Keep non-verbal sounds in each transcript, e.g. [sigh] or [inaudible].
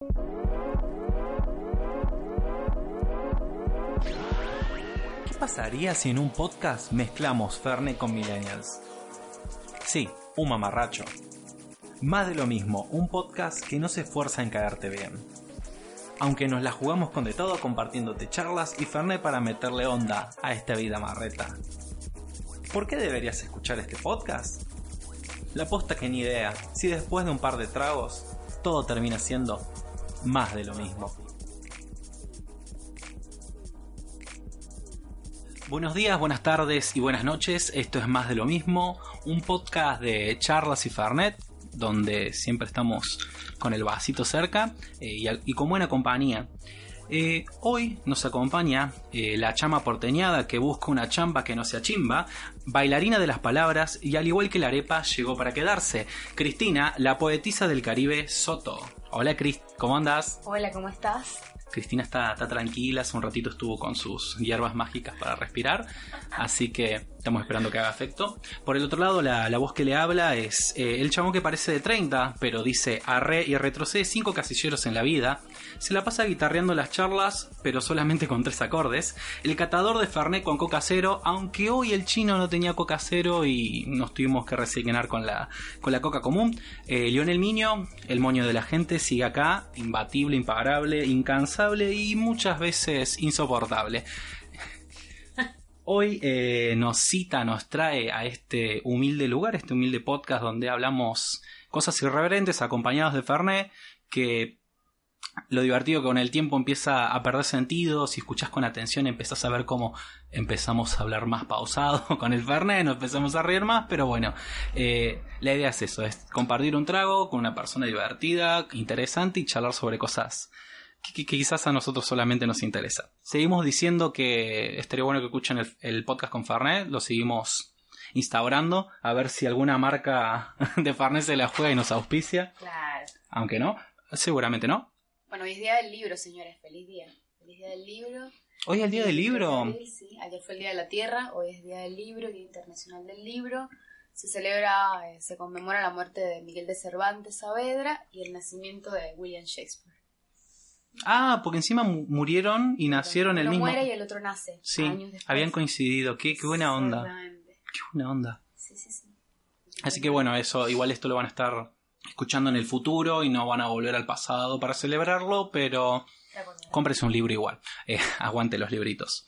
¿Qué pasaría si en un podcast mezclamos Ferne con Millennials? Sí, un mamarracho. Más de lo mismo, un podcast que no se esfuerza en caerte bien. Aunque nos la jugamos con de todo compartiéndote charlas y Fernet para meterle onda a esta vida marreta. ¿Por qué deberías escuchar este podcast? La posta que ni idea, si después de un par de tragos, todo termina siendo más de lo mismo. Buenos días, buenas tardes y buenas noches. Esto es Más de lo mismo, un podcast de charlas y Fernet, donde siempre estamos con el vasito cerca eh, y con buena compañía. Eh, hoy nos acompaña eh, la chama porteñada que busca una chamba que no sea chimba, bailarina de las palabras y al igual que la arepa llegó para quedarse. Cristina, la poetisa del Caribe Soto. Hola Cris, ¿cómo andas? Hola, ¿cómo estás? Cristina está, está tranquila, hace un ratito estuvo con sus hierbas mágicas para respirar, así que estamos esperando que haga efecto. Por el otro lado, la, la voz que le habla es eh, el chabón que parece de 30, pero dice arre y retrocede cinco casilleros en la vida. Se la pasa guitarreando las charlas, pero solamente con tres acordes. El catador de Fernet con coca cero, aunque hoy el chino no tenía coca cero y nos tuvimos que resignar con la, con la coca común. Eh, Lionel Miño, el moño de la gente, sigue acá, imbatible, imparable, incansable y muchas veces insoportable. Hoy eh, nos cita, nos trae a este humilde lugar, este humilde podcast donde hablamos cosas irreverentes acompañados de Fernet, que lo divertido que con el tiempo empieza a perder sentido, si escuchás con atención empezás a ver cómo empezamos a hablar más pausado [laughs] con el Fernet, nos empezamos a reír más, pero bueno, eh, la idea es eso, es compartir un trago con una persona divertida, interesante y charlar sobre cosas que, quizás a nosotros solamente nos interesa. Seguimos diciendo que estaría bueno que escuchen el, el podcast con Fernet, lo seguimos instaurando, a ver si alguna marca [laughs] de Fernet se la juega y nos auspicia, Claro. aunque no, seguramente no. Bueno, hoy es día del libro, señores. Feliz día. Feliz día del libro. Hoy es el día del libro. Sí. Ayer fue el Día de la Tierra, hoy es Día del Libro, Día Internacional del Libro. Se celebra, eh, se conmemora la muerte de Miguel de Cervantes Saavedra y el nacimiento de William Shakespeare. Ah, porque encima mu- murieron y nacieron el Uno mismo. muere y el otro nace. Sí, años habían coincidido. Qué, qué buena onda. Qué buena onda. Sí, sí, sí. Así que bueno, eso, igual esto lo van a estar escuchando en el futuro y no van a volver al pasado para celebrarlo, pero cómprese un libro igual. [laughs] Eh, aguante los libritos.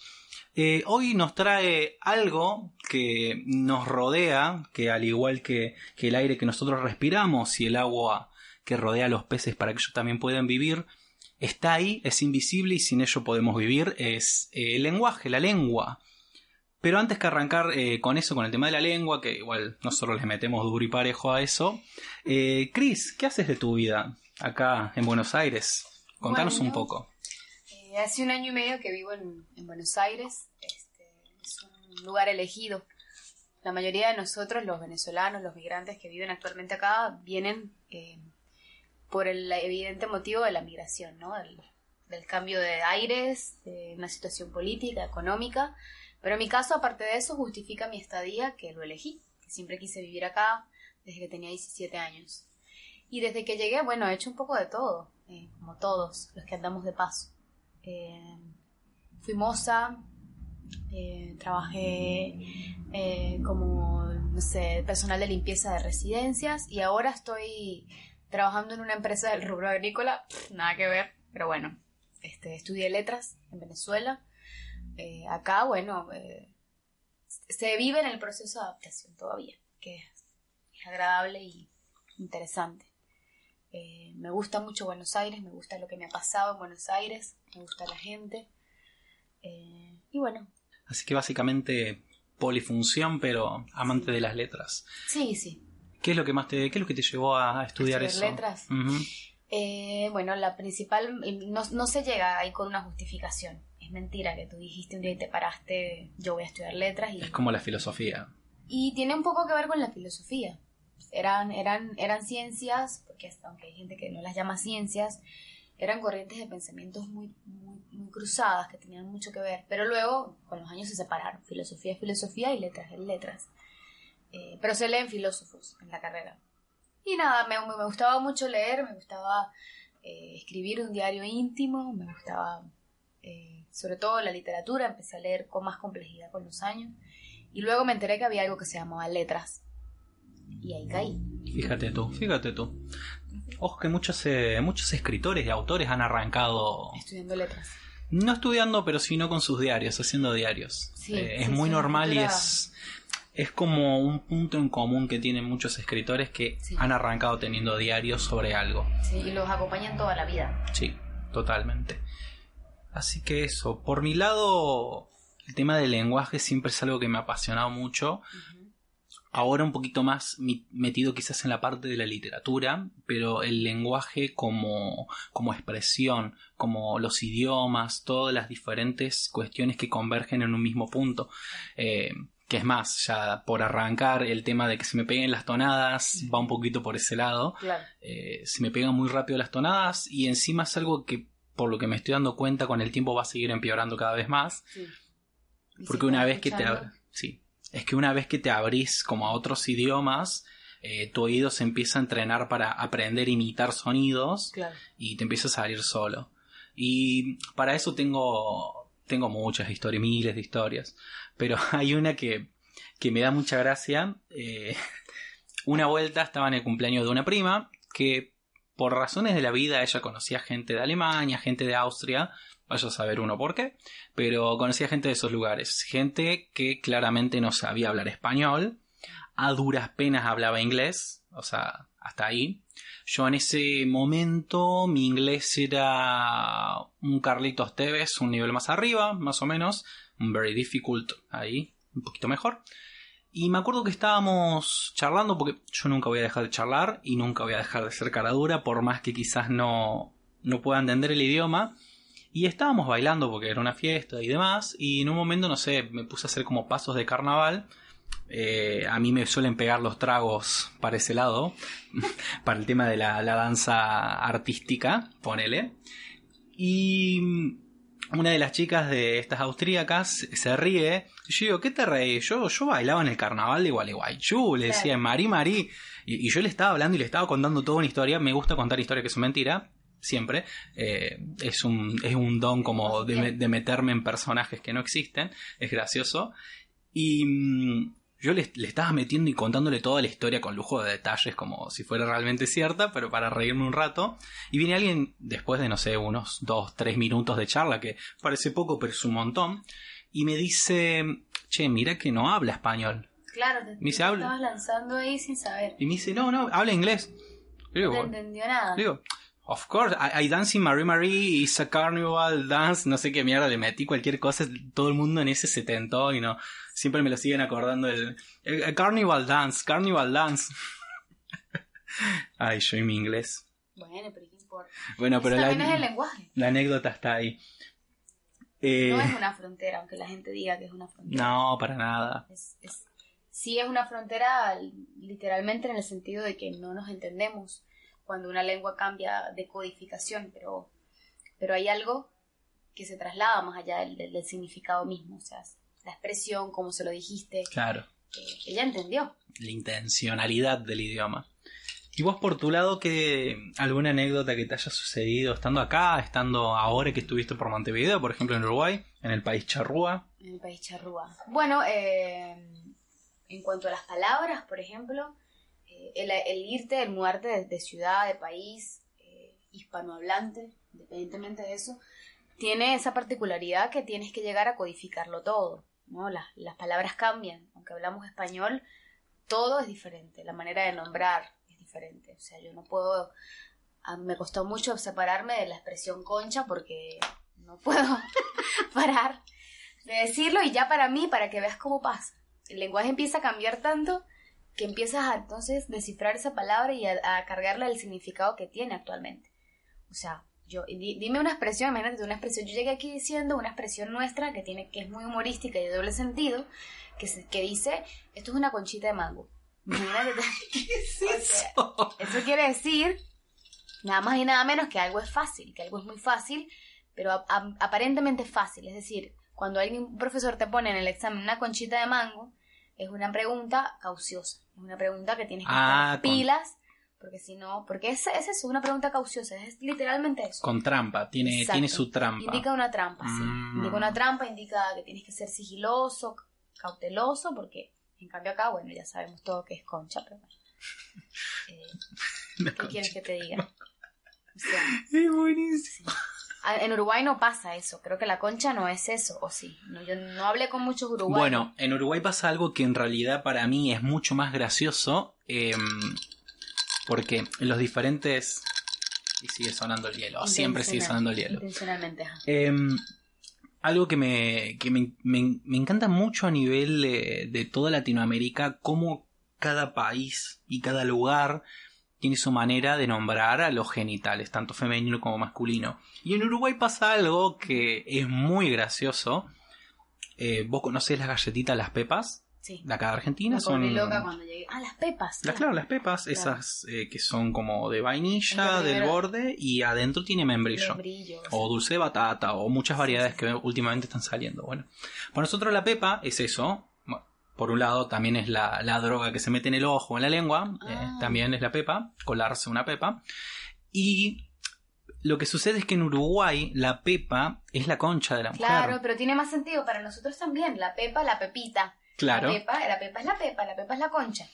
Eh, hoy nos trae algo que nos rodea, que al igual que, que el aire que nosotros respiramos y el agua que rodea a los peces para que ellos también puedan vivir, está ahí, es invisible y sin ello podemos vivir, es eh, el lenguaje, la lengua. Pero antes que arrancar eh, con eso, con el tema de la lengua, que igual nosotros les metemos duro y parejo a eso, eh, Cris, ¿qué haces de tu vida acá en Buenos Aires? Contanos un poco. Eh, hace un año y medio que vivo en, en Buenos Aires. Este, es un lugar elegido. La mayoría de nosotros, los venezolanos, los migrantes que viven actualmente acá, vienen eh, por el evidente motivo de la migración, ¿no? Del, cambio de aires, de una situación política, económica. Pero en mi caso, aparte de eso, justifica mi estadía que lo elegí, que siempre quise vivir acá desde que tenía 17 años. Y desde que llegué, bueno, he hecho un poco de todo, eh, como todos los que andamos de paso. Eh, fui moza, eh, trabajé como, no sé, personal de limpieza de residencias y ahora estoy trabajando en una empresa del rubro agrícola, pff, nada que ver, pero bueno, este, estudié letras en Venezuela. Eh, acá, bueno, eh, se vive en el proceso de adaptación todavía, que es, es agradable y interesante. Eh, me gusta mucho Buenos Aires, me gusta lo que me ha pasado en Buenos Aires, me gusta la gente. Eh, y bueno, Así que básicamente polifunción, pero amante de las letras. sí, sí. ¿Qué es lo que más te, qué es lo que te llevó a estudiar ¿Estudiar eso? letras? Ujú. Eh, bueno, la principal, no, no se llega ahí con una justificación. Es mentira que tú dijiste un día y te paraste, yo voy a estudiar letras y, Es como la filosofía. y tiene un poco que ver con la filosofía. Eran, eran, eran ciencias, porque aunque hay gente que no las llama ciencias, eran corrientes de pensamientos muy, muy, muy cruzadas que tenían mucho que ver. Pero luego, con los años se separaron. Filosofía es filosofía y letras es letras. Eh, pero se leen filósofos en la carrera. Y nada, me, me gustaba mucho leer, me gustaba eh, escribir un diario íntimo, me gustaba eh, sobre todo la literatura, empecé a leer con más complejidad con los años y luego me enteré que había algo que se llamaba letras y ahí caí. Fíjate tú, fíjate tú. Ojo que muchos, eh, muchos escritores y autores han arrancado Estudiando letras. no estudiando, pero sino con sus diarios, haciendo diarios. Sí, Eh, es muy sí, normal y es, es como un punto en común que tienen muchos escritores que Sí. han arrancado teniendo diarios sobre algo. Sí, y los acompañan toda la vida. Sí, totalmente. Así que eso, por mi lado, el tema del lenguaje siempre es algo que me ha apasionado mucho. Ahora un poquito más metido quizás en la parte de la literatura, pero el lenguaje como, como expresión, como los idiomas, todas las diferentes cuestiones que convergen en un mismo punto. Eh, que es más, ya por arrancar el tema de que se me peguen las tonadas va un poquito por ese lado. Claro. Eh, se me pegan muy rápido las tonadas y encima es algo que por lo que me estoy dando cuenta con el tiempo va a seguir empeorando cada vez más. Sí. Porque si una vez que te... Sí. Es que una vez que te abrís como a otros idiomas, eh, tu oído se empieza a entrenar para aprender a imitar sonidos Claro. y te empieza a salir solo. Y para eso tengo, tengo muchas historias, miles de historias. Pero [laughs] hay una que, que me da mucha gracia. eh, [laughs] una vuelta estaba en el cumpleaños de una prima que por razones de la vida ella conocía gente de Alemania, gente de Austria, vaya a saber uno por qué, pero conocía gente de esos lugares, gente que claramente no sabía hablar español, a duras penas hablaba inglés, o sea, hasta ahí. Yo en ese momento mi inglés era un Carlitos Tevez, un nivel más arriba, más o menos, un very difficult ahí, un poquito mejor. Y me acuerdo que estábamos charlando, porque yo nunca voy a dejar de charlar y nunca voy a dejar de ser cara dura, por más que quizás no, no pueda entender el idioma. Y estábamos bailando porque era una fiesta y demás. Y en un momento, no sé, me puse a hacer como pasos de carnaval. Eh, a mí me suelen pegar los tragos para ese lado, [laughs] para el tema de la, la danza artística, ponele. Y una de las chicas de estas austríacas se ríe. Y yo digo, ¿qué te reís? Yo, yo bailaba en el carnaval de Gualeguaychú, le decía. Marí, Marí. Y, y yo le estaba hablando y le estaba contando toda una historia. Me gusta contar historias que son mentira, siempre. Eh, es, un, es un don como de, de meterme en personajes que no existen. Es gracioso. Y mm, yo le, le estaba metiendo y contándole toda la historia con lujo de detalles, como si fuera realmente cierta, pero para reírme un rato. Y viene alguien, después de, no sé, unos dos, tres minutos de charla, que parece poco, pero es un montón, y me dice, che, mira que no habla español. Claro, te, Me dice, te habla. estabas lanzando ahí sin saber. Y me dice, no, no, habla inglés. No entendió nada. Digo, of course, I, I dance in Marie Marie, it's a carnival dance, no sé qué mierda, le metí cualquier cosa, todo el mundo en ese se tentó y no, siempre me lo siguen acordando el, el- el carnival dance, carnival dance. Ay, yo y mi inglés. Bueno, pero ¿qué importa? Bueno, Eso pero la, es el lenguaje. la anécdota está ahí. Eh, No es una frontera, aunque la gente diga que es una frontera. no, para nada. Es, es- sí es una frontera literalmente en el sentido de que no nos entendemos cuando una lengua cambia de codificación, pero, pero hay algo que se traslada más allá del, del- del significado mismo, o sea, la expresión, como se lo dijiste, Claro, eh, ella entendió. la intencionalidad del idioma. ¿Y vos por tu lado qué alguna anécdota que te haya sucedido estando acá, estando ahora que estuviste por Montevideo, por ejemplo en Uruguay, en el país charrúa? En el país charrúa. Bueno, eh, en cuanto a las palabras, por ejemplo, eh, el, el irte, el mudarte de, de ciudad, de país, eh, hispanohablante, independientemente de eso, tiene esa particularidad que tienes que llegar a codificarlo todo, ¿no? Las, las palabras cambian, aunque hablamos español, todo es diferente, la manera de nombrar es diferente, o sea, yo no puedo, me costó mucho separarme de la expresión concha porque no puedo [laughs] parar de decirlo y ya para mí, para que veas cómo pasa. El lenguaje empieza a cambiar tanto que empiezas a entonces descifrar esa palabra y a, a cargarle el significado que tiene actualmente. O sea, yo di- dime una expresión, imagínate una expresión. Yo llegué aquí diciendo una expresión nuestra que tiene que es muy humorística y de doble sentido, que, se- que dice esto es una conchita de mango. Imagínate. [laughs] ¿Qué es [laughs] eso? Eso quiere decir nada más y nada menos que algo es fácil, que algo es muy fácil, pero a- a- aparentemente fácil. Es decir, cuando alguien, un profesor te pone en el examen una conchita de mango, es una pregunta cauciosa. Es una pregunta que tienes que Ah, estar pilas Porque si no, porque es, es eso, una pregunta cauciosa, es literalmente eso. Con trampa, tiene, Exacto. tiene su trampa. Indica una trampa, sí. Mm. Indica una trampa, indica que tienes que ser sigiloso, cauteloso, porque en cambio acá, bueno, ya sabemos todo que es concha, pero bueno. [laughs] Eh, ¿Qué quieres que te diga? O sea, Es buenísimo. en Uruguay no pasa eso. Creo que la concha no es eso, ¿o sí? No, yo no hablé con muchos uruguayos. Bueno, en Uruguay pasa algo que en realidad para mí es mucho más gracioso. eh, porque en los diferentes. Y sigue sonando el hielo. Siempre sigue sonando el hielo. Intencionalmente. Eh, algo que, me, que me, me- me encanta mucho a nivel de, de toda Latinoamérica, cómo cada país y cada lugar tiene su manera de nombrar a los genitales, tanto femenino como masculino. Y en Uruguay pasa algo que es muy gracioso. Eh, ¿Vos conocés las galletitas Las Pepas? Sí. De acá de Argentina Me son... loca cuando llegué. Ah, las pepas. Las, claro, las pepas, Claro. esas eh, que son como de vainilla, del primero- borde y adentro tiene membrillo. Brillo. O dulce de batata, o muchas variedades que últimamente están saliendo. Bueno, para nosotros la pepa es eso. Por un lado, también es la, la droga que se mete en el ojo en la lengua. eh, Ah. también es la pepa, colarse una pepa. Y lo que sucede es que en Uruguay la pepa es la concha de la mujer. Claro, pero tiene más sentido para nosotros también. La pepa, la pepita. Claro. La pepa, la pepa es la pepa, la pepa es la concha.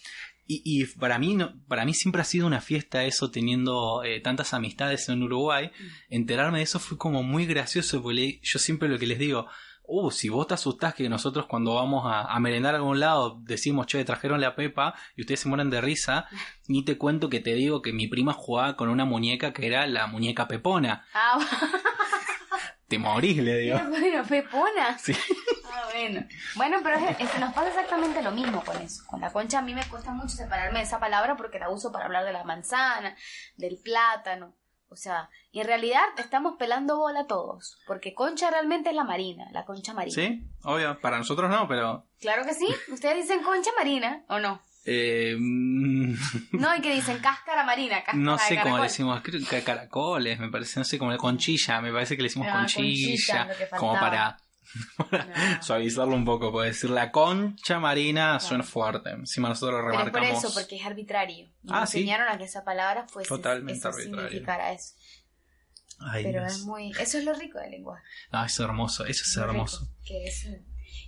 Y, y para mí no, para mí siempre ha sido una fiesta eso teniendo eh, tantas amistades en Uruguay. Mm. Enterarme de eso fue como muy gracioso porque yo siempre lo que les digo, uh, si vos te asustás que nosotros cuando vamos a, a merendar a algún lado decimos, che, trajeron la pepa y ustedes se mueren de risa, [laughs] ni te cuento que te digo que mi prima jugaba con una muñeca que era la muñeca pepona. Ah, [laughs] Te morís, le digo. [laughs] bueno, pepona. Sí. Ah, bueno. Bueno, pero es, es- nos pasa exactamente lo mismo con eso. Con la concha a mí me cuesta mucho separarme de esa palabra porque la uso para hablar de la manzana, del plátano. O sea, y en realidad estamos pelando bola todos. Porque concha realmente es la marina, la concha marina. Sí, obvio, para nosotros no, pero... Claro que sí. Ustedes dicen concha marina, ¿o no? Eh, mm, No, y que dicen cáscara marina, [laughs] cáscara No de sé cómo caracol. decimos, creo que caracoles, me parece, no sé, como la conchilla, me parece que le decimos Ah, conchilla, como [laughs] para No. suavizarlo un poco, puede decir la concha marina suena fuerte, encima nosotros lo Pero es por remarcamos. eso, porque es arbitrario. Y Ah, nos sí. enseñaron a que esa palabra fuese Totalmente eso arbitrario. significara eso. Ay, Pero Dios. es muy, eso es lo rico del lenguaje. No, es hermoso, eso es hermoso. rico, que es-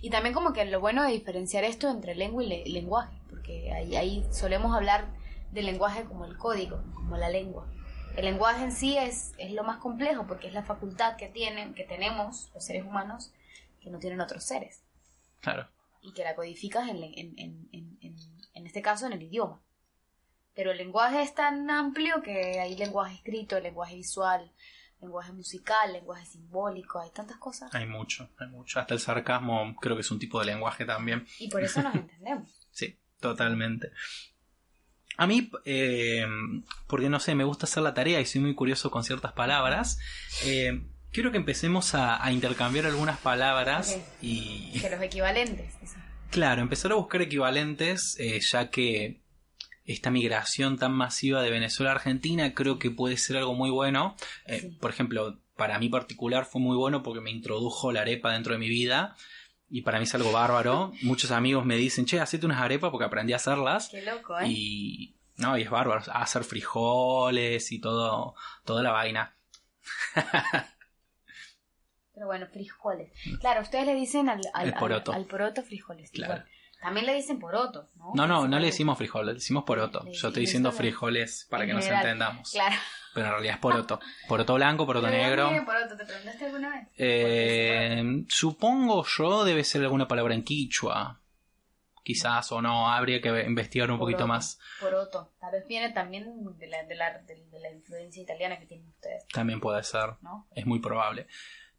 y también como que lo bueno de diferenciar esto entre lengua y le- lenguaje, porque ahí, ahí solemos hablar del lenguaje como el código, como la lengua. El lenguaje en sí es, es lo más complejo porque es la facultad que tienen, que tenemos los seres humanos, que no tienen otros seres, Claro. y que la codificas en, en, en, en, en, en este caso en el idioma. Pero el lenguaje es tan amplio que hay lenguaje escrito, lenguaje visual, lenguaje musical, lenguaje simbólico, hay tantas cosas. Hay mucho, hay mucho. Hasta el sarcasmo creo que es un tipo de lenguaje también. Y por eso nos [laughs] entendemos. Sí, totalmente. A mí, eh, porque no sé, me gusta hacer la tarea y soy muy curioso con ciertas palabras, eh, quiero que empecemos a, a intercambiar algunas palabras y, Que los equivalentes. eso. claro, empezar a buscar equivalentes, eh, ya que esta migración tan masiva de Venezuela a Argentina creo que puede ser algo muy bueno. Eh, Sí. Por ejemplo, para mí particular fue muy bueno porque me introdujo la arepa dentro de mi vida. Y para mí es algo bárbaro. Muchos amigos me dicen, che, hacete unas arepas porque aprendí a hacerlas. Qué loco, ¿eh? Y no, y es bárbaro. Hacer frijoles y todo, toda la vaina. [laughs] Pero bueno, frijoles. Claro, ustedes le dicen al, al, poroto. al- al poroto frijoles. Claro. igual. También le dicen poroto, ¿no? No, no, no le decimos frijoles, le decimos poroto. Le Yo estoy diciendo frijoles para que nos entendamos. Claro. Pero en realidad es poroto. Poroto blanco, poroto ¿Pero negro. poroto? ¿Te preguntaste alguna vez? Eh, supongo yo debe ser alguna palabra en quichua. Quizás o no, habría que investigar un poquito más. Poroto. Tal vez viene también de la, de la, de, de la influencia italiana que tienen ustedes, También puede ser. ¿no? es muy probable.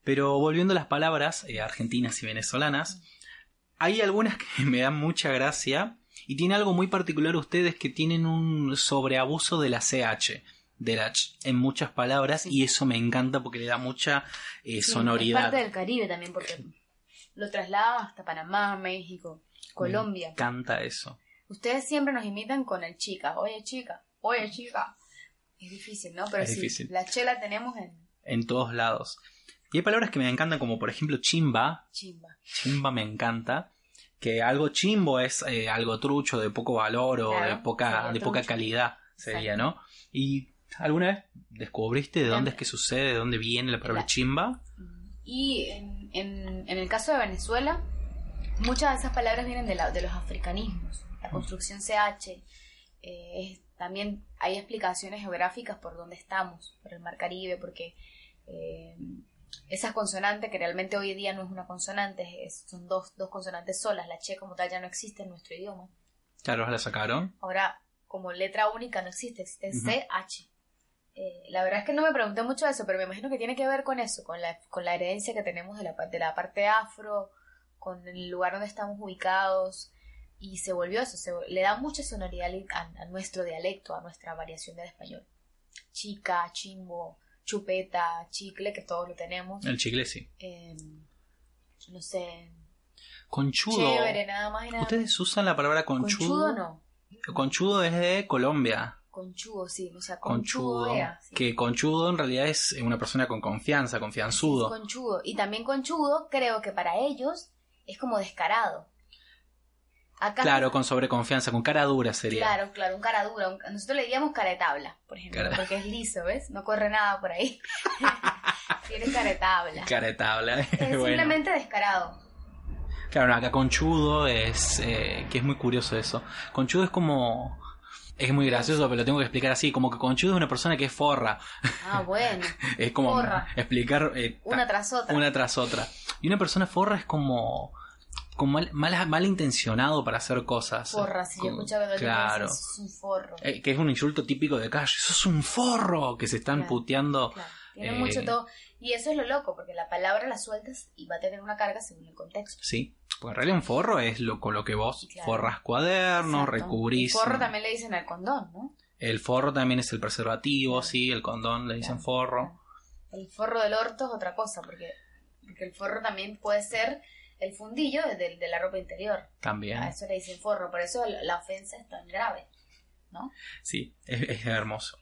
Pero volviendo a las palabras eh, argentinas y venezolanas, hay algunas que [laughs] me dan mucha gracia y tiene algo muy particular ustedes que tienen un sobreabuso de la CH, de la ch en muchas palabras Sí. y eso me encanta porque le da mucha eh, Sí, sonoridad. Es parte del Caribe también porque lo trasladan hasta Panamá, México, Colombia. Me encanta eso. Ustedes siempre nos imitan con el chica. Oye, chica. Oye, chica. Es difícil, ¿no? Pero Es sí, difícil. la chela tenemos en En todos lados. Y hay palabras que me encantan como por ejemplo chimba. chimba. Chimba me encanta. Que algo chimbo es eh, algo trucho, de poco valor o Claro, de poca, de poca calidad. sería, ¿no? ¿Y alguna vez descubriste de dónde es que sucede, de dónde viene la palabra La- chimba? Y en, en- en el caso de Venezuela, muchas de esas palabras vienen de, la- de los africanismos. La construcción CH, eh, es- también hay explicaciones geográficas por dónde estamos, por el Mar Caribe, porque eh, esas consonantes, que realmente hoy en día no es una consonante, es- son dos, dos consonantes solas, la che como tal ya no existe en nuestro idioma. Claro, la sacaron. Ahora, como letra única no existe, existe. CH. Eh, la verdad es que no me pregunté mucho eso, pero me imagino que tiene que ver con eso, con la, con la herencia que tenemos de la, de la parte afro, con el lugar donde estamos ubicados, y se volvió eso, se, le da mucha sonoridad a, a nuestro dialecto, a nuestra variación del español. Chica, chimbo, chupeta, chicle, que todos lo tenemos. El chicle sí. eh, no sé, Conchudo. chévere, nada más y nada ¿Ustedes usan la palabra conchudo? Conchudo no. Conchudo es de Colombia. Conchudo, sí, o sea, conchudo, Conchudo. era, sí. Que conchudo en realidad es una persona con confianza, confianzudo. Conchudo. Y también conchudo, creo que para ellos es como descarado. Acá Claro, con sobreconfianza, con cara dura sería. Claro, claro, un cara dura. un- nosotros le diríamos cara de tabla, por ejemplo, Cara- porque es liso, ¿ves? No corre nada por ahí. [laughs] Tiene cara de tabla. Cara de tabla. Es [laughs] bueno. simplemente descarado. Claro, acá conchudo es. eh, que es muy curioso eso. Conchudo es como. Es muy gracioso, pero lo tengo que explicar así. Como que conchudo es una persona que es forra. Ah, bueno. [laughs] Es como Forra. explicar. eh, Una tras otra. una tras otra. Y una persona forra es como. Como mal, mal, malintencionado para hacer cosas. Forra, si escuchaba que Claro. es un forro. Eh, que es un insulto típico de calle. ¡Sos un forro! Que se están Claro. puteando. Claro, tiene eh, mucho todo. Y eso es lo loco, porque la palabra la sueltas y va a tener una carga según el contexto. Sí. Porque en realidad un forro es lo, con lo que vos Claro. forras cuadernos, Exacto. recubrís. El forro también le dicen al condón, ¿no? El forro también es el preservativo, sí, el condón le dicen forro. El forro del orto es otra cosa, porque, porque el forro también puede ser el fundillo de, de- la ropa interior. También. A eso le dicen forro, por eso la, ofensa es tan grave, ¿no? Sí, es, es hermoso.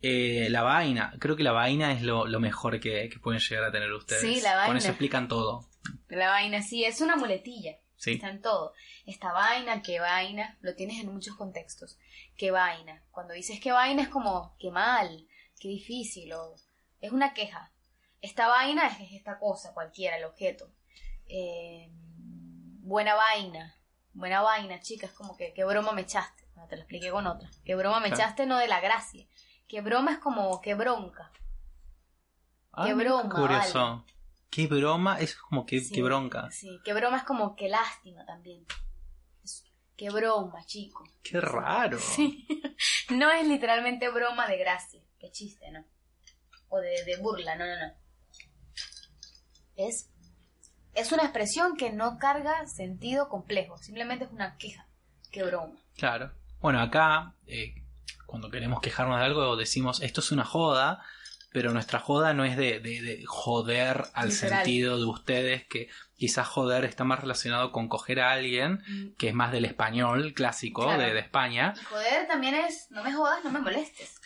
Eh, la vaina, creo que la vaina es lo, lo mejor que, que pueden llegar a tener ustedes. Sí, la Con vaina. eso explican todo. La vaina sí, es una muletilla. Sí. Está en todo. Esta vaina, qué vaina, lo tienes en muchos contextos. Qué vaina. Cuando dices qué vaina es como qué mal, qué difícil, o es una queja. Esta vaina es esta cosa, cualquiera, el objeto. Eh, buena vaina, buena vaina, chica, es como que qué broma me echaste. No, te lo expliqué con otra. Qué broma me Claro. echaste no de la gracia. Qué broma es como qué bronca. Ah, Qué broma, curioso. vale. Qué broma, es como que, Sí, qué bronca. Sí, qué broma es como qué lástima también. Qué broma, chico. Qué raro. Sí. [laughs] No es literalmente broma de gracia, qué chiste, ¿no? O de, de burla, no, no, no. Es, es una expresión que no carga sentido complejo, simplemente es una queja. Qué broma. Claro. Bueno, acá, eh, cuando queremos quejarnos de algo, decimos esto es una joda, pero nuestra joda no es de, de- de joder al Literal. sentido de ustedes, que quizás joder está más relacionado con coger a alguien, que es más del español clásico Claro. de, de España. Y joder también es, no me jodas, no me molestes.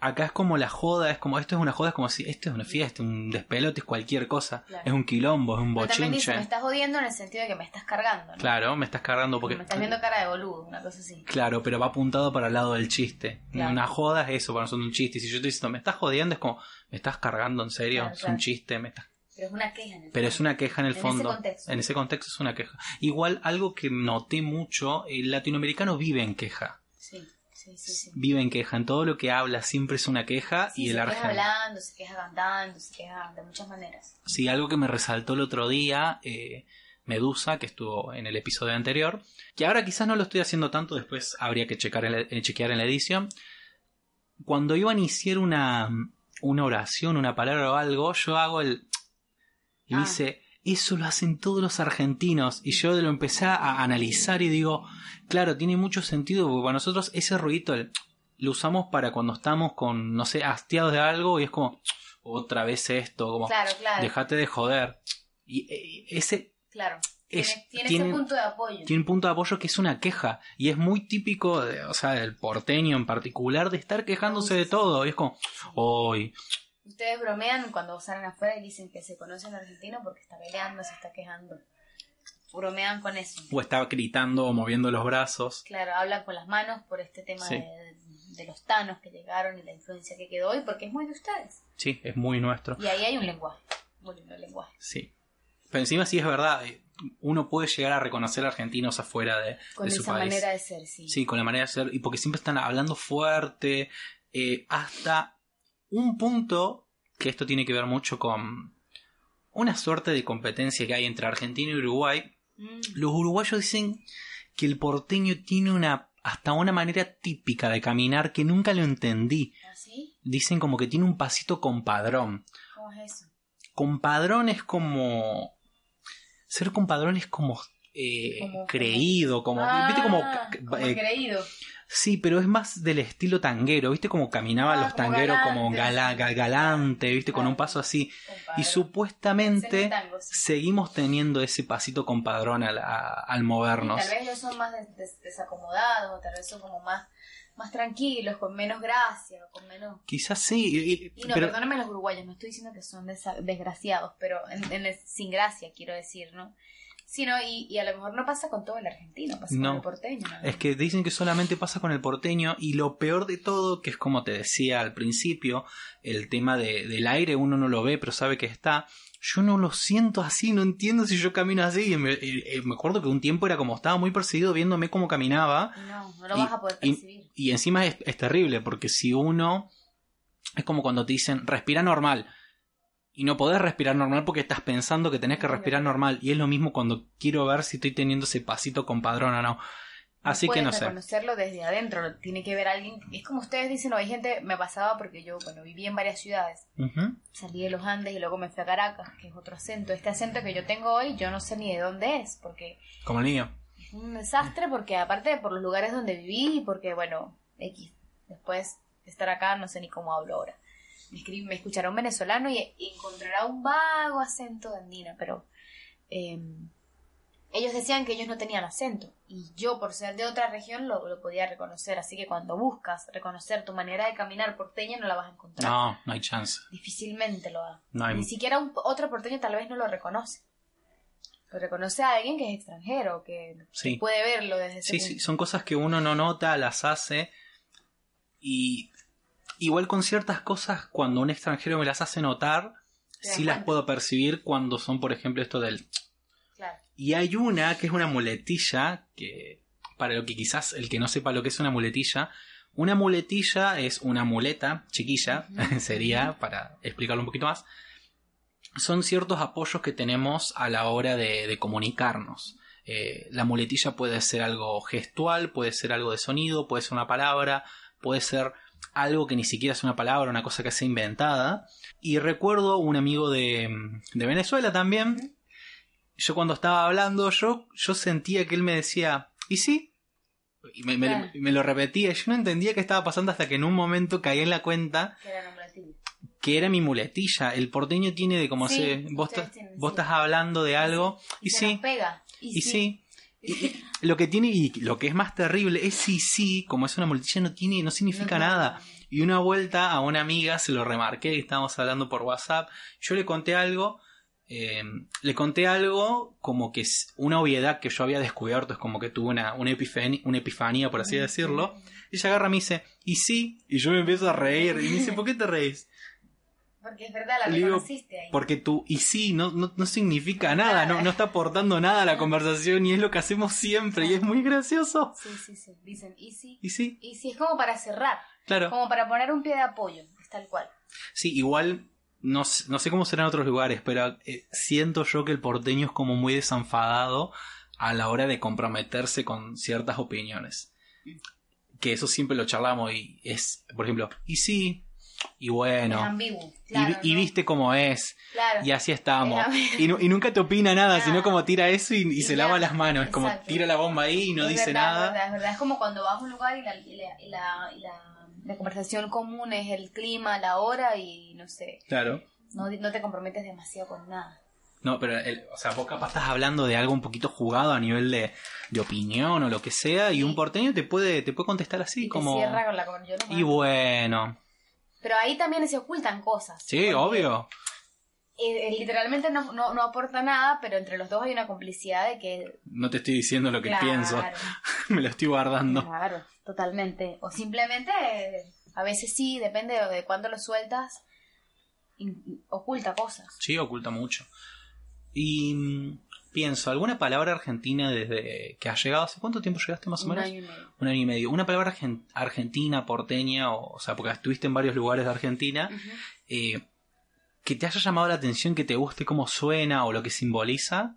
Acá es como la joda, es como esto es una joda, es como si esto es una fiesta, un despelote, es cualquier cosa. Claro. Es un quilombo, es un Pero también dice, me bochinche. estás jodiendo en el sentido de que me estás cargando, ¿no? Claro, me estás cargando porque... Me estás viendo cara de boludo, una cosa así. Claro, pero va apuntado para el lado del chiste. Claro. Una joda es eso, para nosotros un chiste. Y si yo te diciendo, me estás jodiendo, es como, me estás cargando en serio, Claro, es un chiste, me estás... Pero es una queja en el Pero es fondo. una queja en el En fondo. En ese contexto es una queja. Igual, algo que noté mucho, el latinoamericano vive en queja. Sí, sí, sí, sí. Vive en queja. En todo lo que habla siempre es una queja. Y el se queja argentino. hablando, se queja cantando, se queja de muchas maneras. Sí, algo que me resaltó el otro día, eh, Medusa, que estuvo en el episodio anterior, que ahora quizás no lo estoy haciendo tanto, después habría que checar en la- eh, chequear en la edición. Cuando iba a iniciar una, una oración, una palabra o algo, yo hago el... Y Ah. dice, eso lo hacen todos los argentinos. Y yo lo empecé a analizar y digo, claro, tiene mucho sentido, porque para nosotros ese ruidito lo usamos para cuando estamos con, no sé, hastiados de algo y es como, otra vez esto, como, Claro, claro, Dejate de joder. Y eh, ese claro. es- Tiene, tiene tiene- ese punto de apoyo. tiene un punto de apoyo que es una queja. Y es muy típico, de, o sea, del porteño en particular, de estar quejándose de todo. Y es como, hoy, Ustedes bromean cuando salen afuera y dicen que se conoce un argentino porque está peleando, se está quejando. Bromean con eso. o está gritando o moviendo los brazos. Claro, hablan con las manos por este tema Sí. de, de los tanos que llegaron y la influencia que quedó y porque es muy de ustedes. Sí, es muy nuestro. Y ahí hay un lenguaje, muy lindo lenguaje. Sí. Pero encima sí es verdad, eh, uno puede llegar a reconocer argentinos afuera de, Con de su esa país. manera de ser, sí. Sí, con la manera de ser. Y porque siempre están hablando fuerte. eh, hasta un punto que esto tiene que ver mucho con una suerte de competencia que hay entre Argentina y Uruguay. Mm, Los uruguayos dicen que el porteño tiene una hasta una manera típica de caminar que nunca lo entendí. ¿Así? Dicen como que tiene un pasito compadrón. ¿Cómo es eso? Compadrón es como ser compadrón es como, eh, creído, como Ah, viste como, como eh, creído. Sí, pero es más del estilo tanguero, ¿viste? Como caminaban Ah, los como tangueros como galante. gala- ga- galante, ¿viste? Con un paso así. compadre. Y supuestamente Tango, sí. seguimos teniendo ese pasito compadrón al, a- al Y movernos. Tal vez ellos son más des- des- desacomodados, o tal vez son como más, más tranquilos, con menos gracia, con menos... Quizás sí, y- no, pero perdóname los uruguayos, no estoy diciendo que son desgraciados, pero en- en el- sin gracia, quiero decir, ¿no? Sino, y, y a lo mejor no pasa con todo el argentino, pasa No. con el porteño. ¿no? es que dicen que solamente pasa con el porteño y lo peor de todo, que es como te decía al principio, el tema de- del aire uno no lo ve pero sabe que está. Yo no lo siento así, no entiendo si yo camino así. Y me, y- y me acuerdo que un tiempo era como estaba muy perseguido viéndome cómo caminaba. No, no lo Y- vas a poder percibir. Y encima es, es terrible, porque si uno. Es como cuando te dicen, respira normal. Y no podés respirar normal porque estás pensando que tenés que respirar normal. Y es lo mismo cuando quiero ver si estoy teniendo ese pasito con padrón o no. Así no que no sé. reconocerlo desde adentro, tiene que ver alguien. Es como ustedes dicen, no, hay gente, me pasaba porque yo, bueno, viví en varias ciudades. Salí de los Andes y luego me fui a Caracas, que es otro acento. Este acento que yo tengo hoy, yo no sé ni de dónde es, porque Como el niño. es un desastre, porque aparte por los lugares donde viví y porque, bueno, X, después de estar acá no sé ni cómo hablo ahora. Me, me escuchará un venezolano y, y encontrará un vago acento de andina, pero eh, ellos decían que ellos no tenían acento y yo por ser de otra región lo, lo podía reconocer, así que cuando buscas reconocer tu manera de caminar porteña no la vas a encontrar. No, no hay chance. Difícilmente lo da. No hay- Ni siquiera un, otro porteño tal vez no lo reconoce. Lo reconoce a alguien que es extranjero, que, Sí. puede verlo desde ese Sí, punto. sí, son cosas que uno no nota, las hace. Y igual con ciertas cosas, cuando un extranjero me las hace notar, sí las puedo percibir cuando son, por ejemplo, esto del Claro. Y hay una que es una muletilla, que para lo que quizás el que no sepa lo que es una muletilla, una muletilla es una muleta chiquilla, [laughs] sería, para explicarlo un poquito más, son ciertos apoyos que tenemos a la hora de, de comunicarnos. Eh, la muletilla puede ser algo gestual, puede ser algo de sonido, puede ser una palabra, puede ser algo que ni siquiera es una palabra, una cosa que sea inventada. Y recuerdo un amigo de, de Venezuela también. Yo cuando estaba hablando, yo, yo sentía que él me decía, ¿y sí? Y me, me- Claro. me lo repetía. Yo no entendía qué estaba pasando hasta que en un momento caí en la cuenta Que era que mi muletilla. El porteño tiene de como Sí, se, vos, ustedes ta- tienen, vos sí. estás hablando de algo y, se sí, nos pega. Y, y sí. Y- y lo que tiene y lo que es más terrible es sí, sí, como es una muletilla no tiene, no significa No, nada. Y una vuelta a una amiga se lo remarqué, estábamos hablando por WhatsApp, yo le conté algo, eh, le conté algo como que es una obviedad que yo había descubierto, es como que tuve una, una, epifanía, una epifanía, por así decirlo. Y ella agarra y me dice, y sí, y yo me empiezo a reír, y me dice, ¿por qué te reís? Porque es verdad, la digo, ahí. Porque tú, y sí, no, no, no significa nada, no, no está aportando nada a la conversación y es lo que hacemos siempre y es muy gracioso. Sí, sí, sí. Dicen, y sí. Y sí, Y sí, es como para cerrar. claro. Como para poner un pie de apoyo. Es tal cual. Sí, igual no, sé- no sé cómo será en otros lugares, pero eh, siento yo que el porteño es como muy desenfadado a la hora de comprometerse con ciertas opiniones. Que eso siempre lo charlamos y es, por ejemplo, y sí, y Es bueno, ambiguo. y, Claro, vi- y ¿no? viste cómo es, Claro. y así estamos. Es. Y, nu- y nunca te opina nada, Nada. sino como tira eso y, se lava las manos. Es como tira la bomba ahí y no Es dice verdad, nada. Es verdad, es verdad. Es como cuando vas a un lugar y la, conversación común es el clima, la hora y no sé. Claro. No, no te comprometes demasiado con nada. No, pero, el- o sea, vos capaz estás hablando de algo un poquito jugado a nivel de, de opinión o lo que sea, y un porteño te puede, te puede contestar así, y como. te cierra con la conversación. Y bueno. Pero ahí también se ocultan cosas. Sí, obvio. eh, eh, literalmente no, no, no aporta nada, pero entre los dos hay una complicidad de que. No te estoy diciendo lo que claro, pienso. [laughs] Me lo estoy guardando. Claro, totalmente. O simplemente, a veces sí, depende de, cuándo lo sueltas, oculta cosas. Sí, oculta mucho. Y mm, pienso, ¿alguna palabra argentina desde que has llegado? ¿Hace cuánto tiempo llegaste más o Un menos? año y medio. Un año y medio. Una palabra argen- argentina, porteña, o, o sea, porque estuviste en varios lugares de Argentina, eh, que te haya llamado la atención, que te guste cómo suena o lo que simboliza.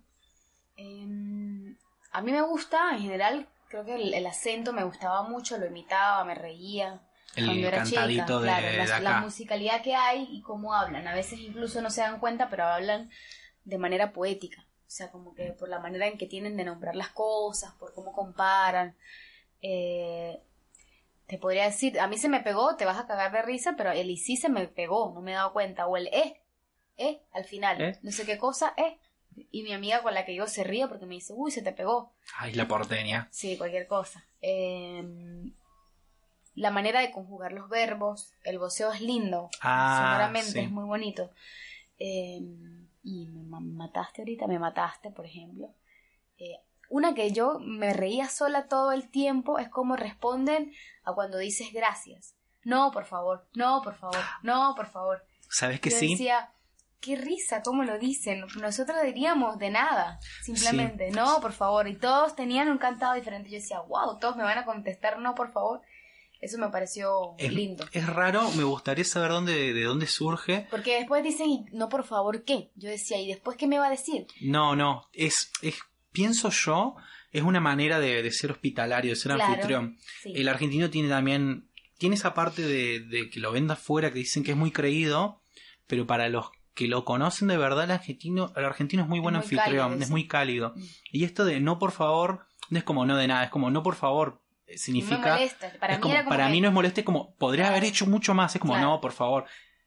Em, a mí me gusta, en general, creo que el, el acento me gustaba mucho, lo imitaba, me reía. El cuando era cantadito chica, de, claro, de la, acá. la musicalidad que hay y cómo hablan. A veces incluso no se dan cuenta, pero hablan de manera poética. O sea, como que por la manera en que tienen de nombrar las cosas, por cómo comparan. Eh, te podría decir, a mí se me pegó, te vas a cagar de risa, pero el y sí se me pegó, no me he dado cuenta. O el eh, eh, al final. ¿Eh? No sé qué cosa, eh. Y mi amiga con la que yo se ríe porque me dice, uy, se te pegó. Ay, la porteña. Sí, cualquier cosa. Eh, la manera de conjugar los verbos, el voceo es lindo, Ah, sonoramente sí. es muy bonito. Eh, y me ma- mataste ahorita, me mataste, por ejemplo. Eh, una que yo me reía sola todo el tiempo es como responden a cuando dices gracias. No, por favor, no, por favor, no, por favor. ¿Sabes que yo sí? decía, qué risa, cómo lo dicen. Nosotros diríamos de nada, simplemente, no, por favor. Y todos tenían un cantado diferente. Yo decía, wow, todos me van a contestar no, por favor. Eso me pareció Es, lindo. es raro, me gustaría saber dónde, de dónde surge. Porque después dicen, "Y no, por favor, ¿qué? Yo decía, ¿y después qué me va a decir? No, no, es, es pienso yo, es una manera de, de ser hospitalario, de ser Claro, anfitrión. Sí. El argentino tiene también, tiene esa parte de, de que lo venda afuera, que dicen que es muy creído, pero para los que lo conocen de verdad, el argentino, el argentino es muy buen muy anfitrión, cálido, es sí. muy cálido. Mm. Y esto de no por favor, no es como no de nada, es como no por favor, eh, No significa... molesta. Para mí como- para que- mí no es molesto, es como podrías haber hecho mucho más, es como Claro. no, por favor.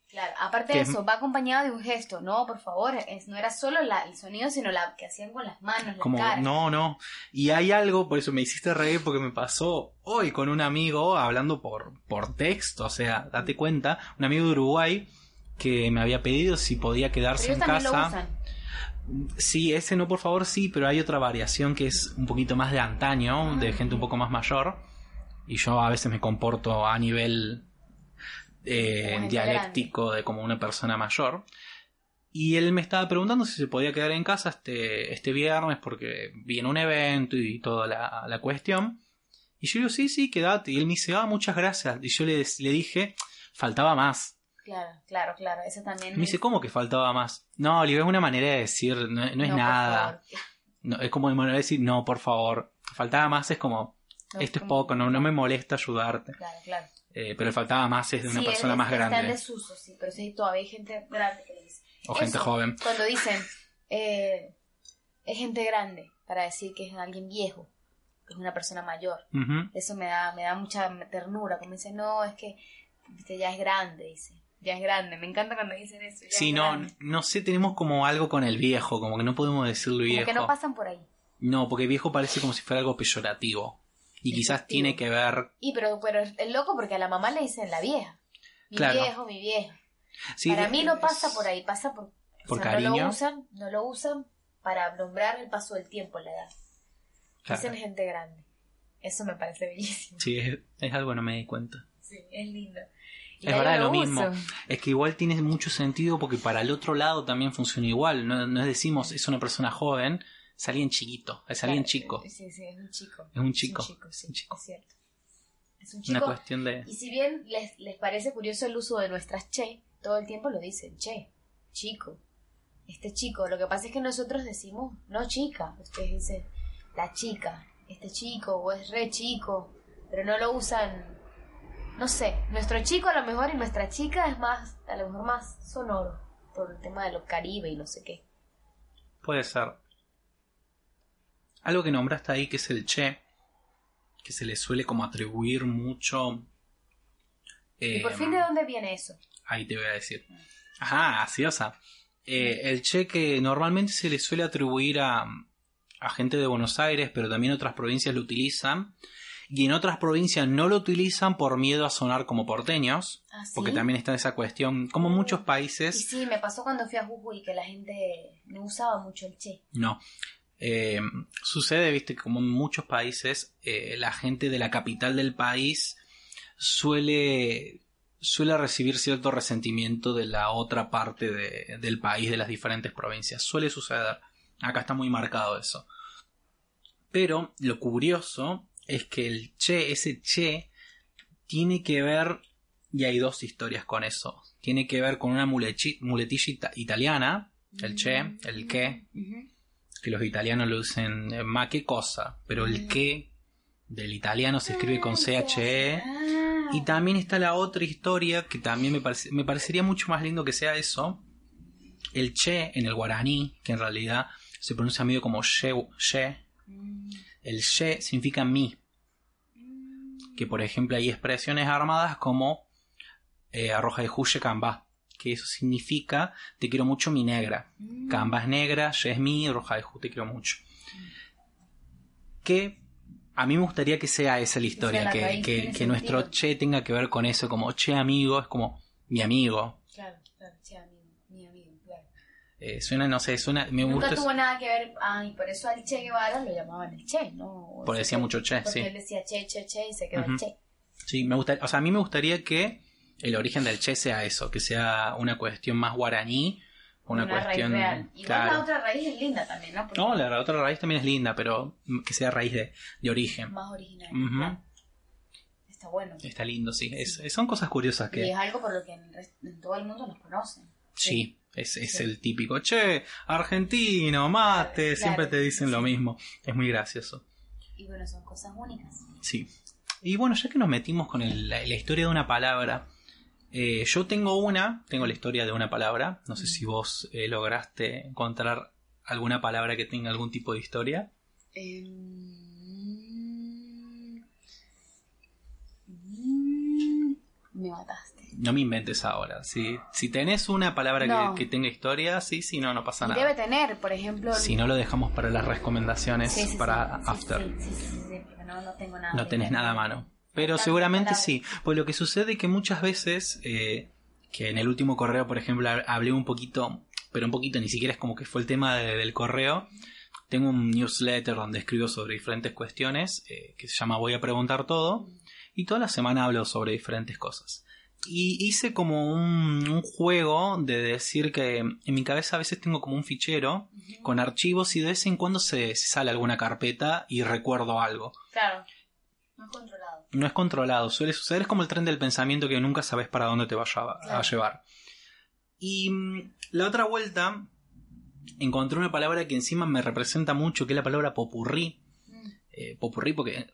Claro, aparte que de es- eso, va acompañado de un gesto. No, por favor, es, no era solo la- el sonido, sino la que hacían con las manos, la Como, cara. no, no. Y hay algo, por eso me hiciste reír, porque me pasó hoy con un amigo hablando por, por texto, o sea, date cuenta, un amigo de Uruguay que me había pedido si podía quedarse en también lo casa. usan. Sí, ese no, por favor, sí, pero hay otra variación que es un poquito más de antaño, de gente un poco más mayor. Y yo a veces me comporto a nivel eh, dialéctico de como una persona mayor. Y él me estaba preguntando si se podía quedar en casa este, este viernes porque viene un evento y toda la, la cuestión. Y yo le digo, sí, sí, quédate. Y él me dice, ah, muchas gracias. Y yo le, le dije, faltaba más. Claro, claro, claro. Eso también. Me dice, ¿cómo que faltaba más? No, digo, es una manera de decir, no, no es No, nada. No, es como de manera de decir, no, por favor. Faltaba más es como, esto es como- poco, no, no me molesta ayudarte. Claro, claro. Eh, pero faltaba más es de una Sí, persona es- más Está en grande. desuso, sí, pero sí, todavía hay gente grande que le dice. O gente joven. Cuando dicen, eh, es gente grande, para decir que es alguien viejo, que es una persona mayor. Eso me da, me da mucha ternura. Como dice, no, es que ya es grande, dice. Ya es grande. Me encanta cuando dicen eso. ya Sí, es no, grande. no sé, tenemos como algo con el viejo, como que no podemos decirlo Como viejo. que no pasan por ahí. No, porque viejo parece como si fuera algo peyorativo. Y quizás tiene que ver. Y pero, pero es loco porque a la mamá le dicen la vieja. Mi Claro. viejo, mi vieja. Sí, Para de- mí no pasa por ahí, pasa por... Por No cariño. lo usan, no lo usan para nombrar el paso del tiempo, la edad. Claro. Dicen gente grande. Eso me parece bellísimo. Sí, es, es algo no me di cuenta. Sí, es lindo. Es verdad, lo lo mismo. Es que igual tiene mucho sentido porque para el otro lado también funciona igual. No, no es decimos es una persona joven, es alguien chiquito, es alguien Claro, chico. Sí, sí, es un chico. Es un chico. Es un chico, sí, Un chico. es cierto. Es un Una chico. cuestión de. Y si bien les, les parece curioso el uso de nuestras che, todo el tiempo lo dicen, che, chico, este chico. Lo que pasa es que nosotros decimos, no chica, ustedes dicen, la chica, este chico, o es re chico, pero no lo usan, no sé, nuestro chico a lo mejor y nuestra chica es más, a lo mejor más sonoro, por el tema de los caribe y no sé qué. Puede ser. Algo que nombraste ahí que es el che, que se le suele como atribuir mucho. ¿Y por eh, fin de dónde viene eso? Ahí te voy a decir. Ajá, gaseosa. Eh, el che que normalmente se le suele atribuir a, a gente de Buenos Aires, pero también otras provincias lo utilizan. Y en otras provincias no lo utilizan por miedo a sonar como porteños. ¿Ah, sí? Porque también está esa cuestión. Como muchos Y países, sí, me pasó cuando fui a Jujuy que la gente no usaba mucho el che. no. Eh, sucede, viste, que como en muchos países, eh, la gente de la capital del país suele, suele recibir cierto resentimiento de la otra parte de- del país, de las diferentes provincias. Suele suceder. Acá está muy marcado eso. Pero lo curioso es que el che, ese che, tiene que ver, y hay dos historias con eso. Tiene que ver con una muletilla ita- italiana, el che, el que, que los italianos lo usan eh, ma qué cosa, pero el que del italiano se escribe con CHE. Ah. Y también está la otra historia que también me, parece- me parecería mucho más lindo que sea eso. El che en el guaraní, que en realidad se pronuncia medio como she, she. El she significa mi. Que por ejemplo hay expresiones armadas como eh, arroja de juche camba. Que eso significa te quiero mucho mi negra. Camba es negra, she es mi, roja de ju te quiero mucho. Que a mí me gustaría que sea esa la historia, la que, que- nuestro che tenga que ver con eso, como che amigo, es como mi amigo. Claro, claro, che, amigo, mi amigo, claro. Eh, suena, no sé, suena, me Nunca gusta. tuvo nada que ver, ah, y por eso al Che Guevara lo llamaban el Che, ¿no? Porque decía mucho che, Porque sí. él decía Che, Che, Che y se quedó el Che. Sí, me gusta, o sea, a mí me gustaría que el origen del che sea eso, que sea una cuestión más guaraní, una, cuestión. raíz real. Igual claro. la otra raíz es linda también, ¿no? Porque No, la otra raíz también es linda, pero que sea raíz de, de origen. más original. Está bueno. Está lindo, sí. Es- son cosas curiosas Y que. es algo por lo que en, en todo el mundo nos conocen. Sí, es, es Sí. el típico, che, argentino, mate, Claro, siempre te dicen lo mismo. Es muy gracioso. Y bueno, son cosas únicas. Sí. Y bueno, ya que nos metimos con el- la, la historia de una palabra, eh, yo tengo una, tengo la historia de una palabra. No sé si vos eh, lograste encontrar alguna palabra que tenga algún tipo de historia. Em, mm, Me mataste. No me inventes ahora. Si, si tenés una palabra No. que, que tenga historia, sí, si no, no pasa Y nada. debe tener, por ejemplo. Si no, lo dejamos para las recomendaciones, Sí, sí, sí, para sí, After. Sí, sí, sí, sí, sí, no, no tengo nada. No tenés nada a mano. Pero seguramente sí. Pues lo que sucede es que muchas veces, eh, que en el último correo, por ejemplo, hab- hablé un poquito, pero un poquito, ni siquiera es como que fue el tema de- del correo. Tengo un newsletter donde escribo sobre diferentes cuestiones, eh, que se llama Voy a preguntar todo, y toda la semana hablo sobre diferentes cosas. Y hice como un, un juego de decir que en mi cabeza a veces tengo como un fichero con archivos y de vez en cuando se, se sale alguna carpeta y recuerdo algo Claro. No es controlado. no es controlado, suele suceder, es como el tren del pensamiento que nunca sabes para dónde te va a, llevar. Y mm, la otra vuelta encontré una palabra que encima me representa mucho, que es la palabra popurrí. Mm. Eh, popurrí porque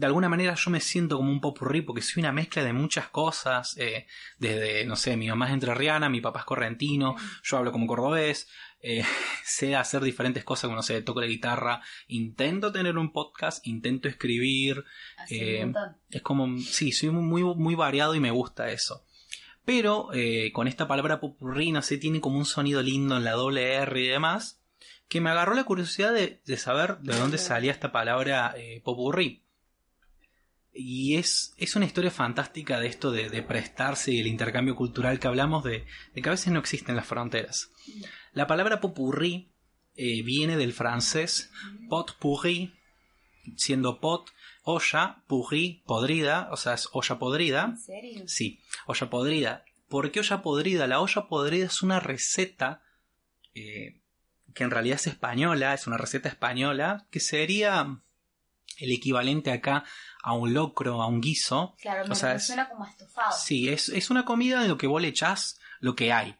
de alguna manera yo me siento como un popurrí porque soy una mezcla de muchas cosas, eh, desde, no sé, mi mamá es entrerriana, mi papá es correntino, yo hablo como cordobés, eh, [laughs] sé hacer diferentes cosas, como no sé, toco la guitarra, intento tener un podcast, intento escribir, Eh, es como, sí, soy muy, muy variado y me gusta eso. Pero con esta palabra popurrí, no sé, tiene como un sonido lindo en la doble R y demás, que me agarró la curiosidad de, de saber de dónde [laughs] salía esta palabra popurrí. Y es, es una historia fantástica de esto de, de prestarse y el intercambio cultural que hablamos de, de que a veces no existen las fronteras. La palabra popurrí eh, viene del francés pot pourri, siendo pot olla, pourri, podrida, o sea, es olla podrida. ¿En serio? Sí, olla podrida. ¿Por qué olla podrida? La olla podrida es una receta eh, que en realidad es española, es una receta española, que sería el equivalente acá a un locro, a un guiso. Claro, me, O sea, suena como estofado. Sí, es, es una comida en lo que vos le echás lo que hay.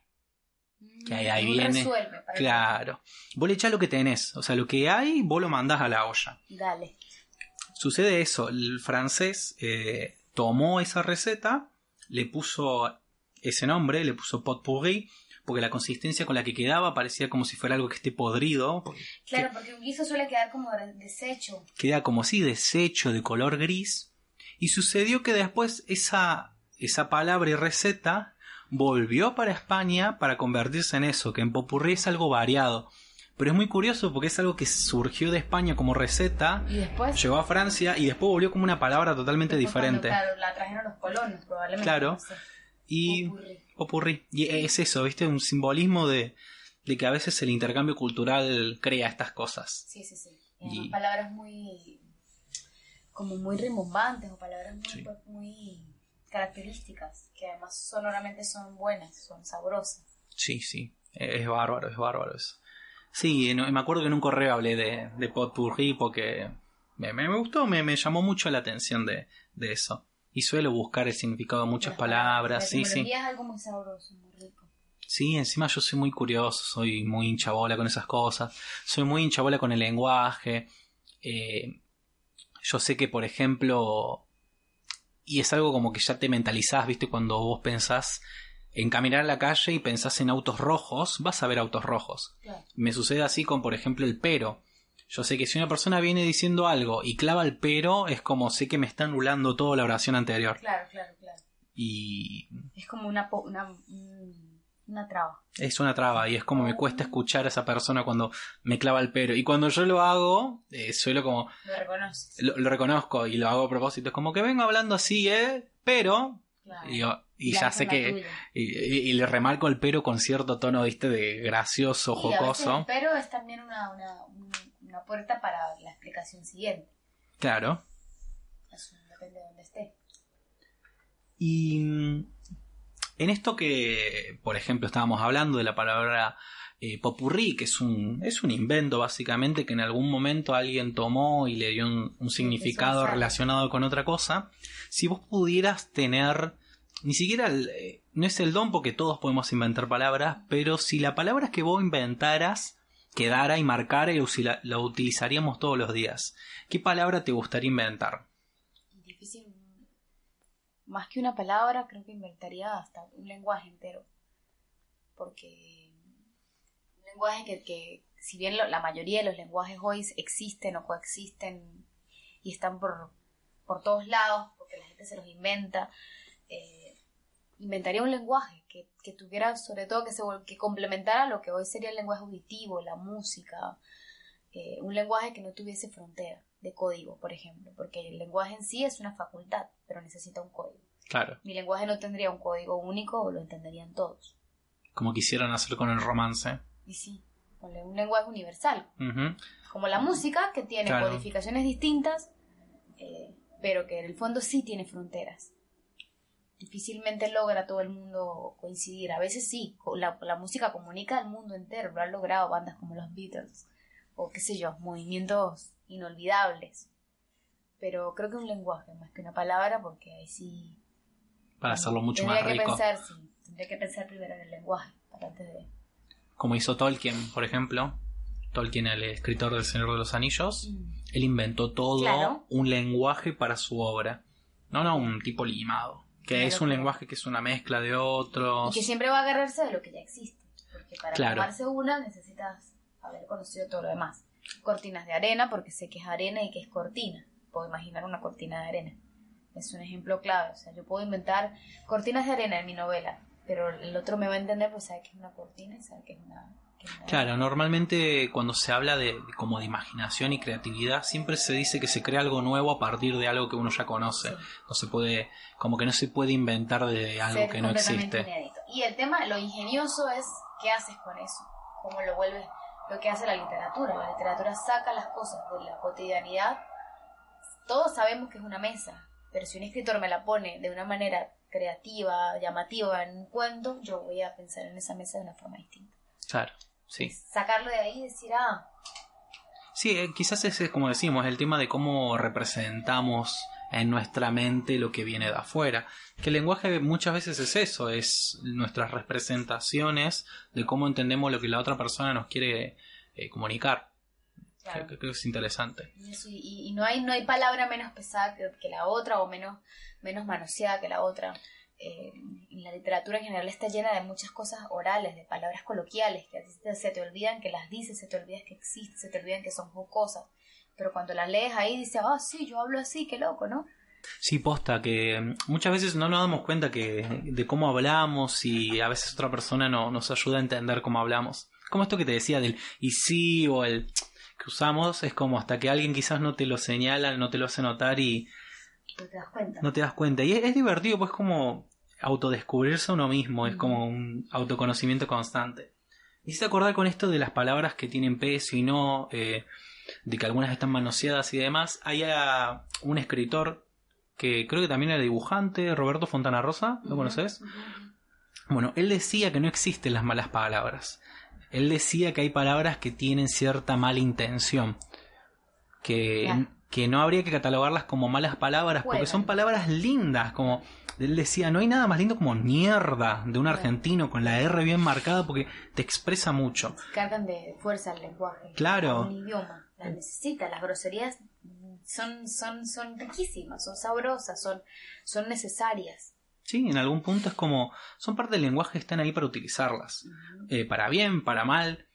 Mm, que ahí- ahí viene. resuelve Claro. Vos le echás lo que tenés. O sea, lo que hay, vos lo mandás a la olla. Dale. Sucede eso. El francés eh, tomó esa receta, le puso ese nombre, le puso pot pourri, porque la consistencia con la que quedaba parecía como si fuera algo que esté podrido. porque Claro, porque un guiso suele quedar como de- deshecho. Queda como si deshecho de color gris. Y sucedió que después esa, esa palabra y receta volvió para España para convertirse en eso, que en popurrí es algo variado. Pero es muy curioso porque es algo que surgió de España como receta, Y después. llegó a Francia y después volvió como una palabra totalmente después cuando, diferente. claro, la trajeron los colonos, probablemente. Claro. no sé. Y Popurrí. Y es eso, ¿viste? Un simbolismo de, de que a veces el intercambio cultural crea estas cosas. Sí, sí, sí. Y palabras muy. como muy rimbombantes o palabras muy, muy características, que además sonoramente son buenas, son sabrosas. Sí, sí. Es bárbaro, es bárbaro eso. Sí, me acuerdo que en un correo hablé de, de potpourri porque me, me, gustó, me, me, llamó mucho la atención de, de, eso. Y suelo buscar el significado de muchas palabras. sí, sí. es algo muy sabroso, muy rico. Sí, encima yo soy muy curioso, soy muy hinchabola con esas cosas, soy muy hinchabola con el lenguaje. Eh, yo sé que, por ejemplo, y es algo como que ya te mentalizás, ¿viste? Cuando vos pensás en caminar a la calle y pensás en autos rojos, vas a ver autos rojos. Me sucede así con, por ejemplo, el pero. Yo sé que si una persona viene diciendo algo y clava el pero, es como sé que me está anulando toda la oración anterior. Claro, claro, claro. Y. Es como una, una, una traba. Es una traba y es como me cuesta escuchar a esa persona cuando me clava el pero. Y cuando yo lo hago, eh, suelo como. Lo reconoces. Lo, reconozco y lo hago a propósito. Es como que vengo hablando así, ¿eh? Pero. Y, y ya sé que. Y, le remarco el pero con cierto tono, ¿viste? De gracioso, jocoso. el pero es también una, una, una, puerta para la explicación siguiente. Claro. Eso depende de dónde esté. Y. En esto que, por ejemplo, estábamos hablando de la palabra eh, popurrí, que es un, es un invento básicamente que en algún momento alguien tomó y le dio un significado relacionado con otra cosa. Si vos pudieras tener ni siquiera eh, no es el don porque todos podemos inventar palabras, pero si la palabra que vos inventaras quedara y marcara y la, utilizaríamos todos los días, ¿qué palabra te gustaría inventar? Difícil. Más que una palabra, creo que inventaría hasta un lenguaje entero. Porque un lenguaje que, que si bien la mayoría de los lenguajes hoy existen o coexisten y están por, por todos lados, porque la gente se los inventa, eh, inventaría un lenguaje que, que tuviera, sobre todo, que, se, que complementara lo que hoy sería el lenguaje auditivo, la música, eh, un lenguaje que no tuviese frontera de código, por ejemplo, porque el lenguaje en sí es una facultad, pero necesita un código. Claro. Mi lenguaje no tendría un código único o lo entenderían todos. Como quisieran hacer con el romance. Y sí, con un lenguaje universal. Como la música, que tiene codificaciones distintas, eh, pero que en el fondo sí tiene fronteras difícilmente logra todo el mundo coincidir. A veces sí, la, la música comunica al mundo entero, lo han logrado bandas como los Beatles o qué sé yo, movimientos inolvidables. Pero creo que un lenguaje más que una palabra porque ahí sí... Para hacerlo mucho más rico. Que pensar, sí, tendría que pensar primero en el lenguaje para antes de... Como hizo Tolkien, por ejemplo. Tolkien, el escritor del Señor de los Anillos, mm. él inventó todo un lenguaje para su obra. No, no, un tipo limado. Que es un lenguaje que es una mezcla de otros. Y que siempre va a agarrarse de lo que ya existe. Porque para tomarse una necesitas haber conocido todo lo demás. Cortinas de arena, porque sé que es arena y que es cortina. Puedo imaginar una cortina de arena. Es un ejemplo clave. O sea, yo puedo inventar cortinas de arena en mi novela, pero el otro me va a entender, pues sabe que es una cortina y sabe que es una Claro, normalmente cuando se habla de, como de imaginación y creatividad, siempre se dice que se crea algo nuevo a partir de algo que uno ya conoce. No se puede, como que no se puede inventar de algo que no existe. Y el tema, lo ingenioso es qué haces con eso, cómo lo vuelves, lo que hace la literatura. La literatura saca las cosas de la cotidianidad. Todos sabemos que es una mesa, pero si un escritor me la pone de una manera creativa, llamativa en un cuento, yo voy a pensar en esa mesa de una forma distinta. Claro. Sí. Sacarlo de ahí y decir, ah. Sí, eh, quizás ese es como decimos, el tema de cómo representamos en nuestra mente lo que viene de afuera. Que el lenguaje muchas veces es eso, es nuestras representaciones de cómo entendemos lo que la otra persona nos quiere eh, comunicar. Creo, que es interesante. Y, no, hay, no hay palabra menos pesada que, que, la otra o menos, menos manoseada que la otra. Eh, la literatura en general está llena de muchas cosas orales, de palabras coloquiales, que a ti se te olvidan que las dices, se te olvidan que existen, se te olvidan que son cosas. Pero cuando las lees ahí dices, ah, sí, yo hablo así, qué loco, ¿no? Sí, posta, que mm, muchas veces no nos damos cuenta que de cómo hablamos y a veces otra persona no, nos ayuda a entender cómo hablamos. Como esto que te decía del y sí o el que usamos, es como hasta que alguien quizás no te lo señala, no te lo hace notar y... No te das cuenta. No te das cuenta. Y es divertido, pues como autodescubrirse a uno mismo, es como un autoconocimiento constante. Y se acordar con esto de las palabras que tienen peso y no, eh, de que algunas están manoseadas y demás. Hay un escritor que creo que también era dibujante, Roberto Fontana Rosa, ¿lo conoces? Bueno, él decía que no existen las malas palabras. Él decía que hay palabras que tienen cierta mala intención. Que, que no habría que catalogarlas como malas palabras, porque son palabras lindas, como él decía, no hay nada más lindo como mierda de un argentino con la R bien marcada porque te expresa mucho. Cargan de fuerza el lenguaje. Claro. Un idioma. Las necesita. Las groserías son, son, son riquísimas, son sabrosas, son, son necesarias. Sí, en algún punto es como, son parte del lenguaje, están ahí para utilizarlas. Eh, para bien, para mal,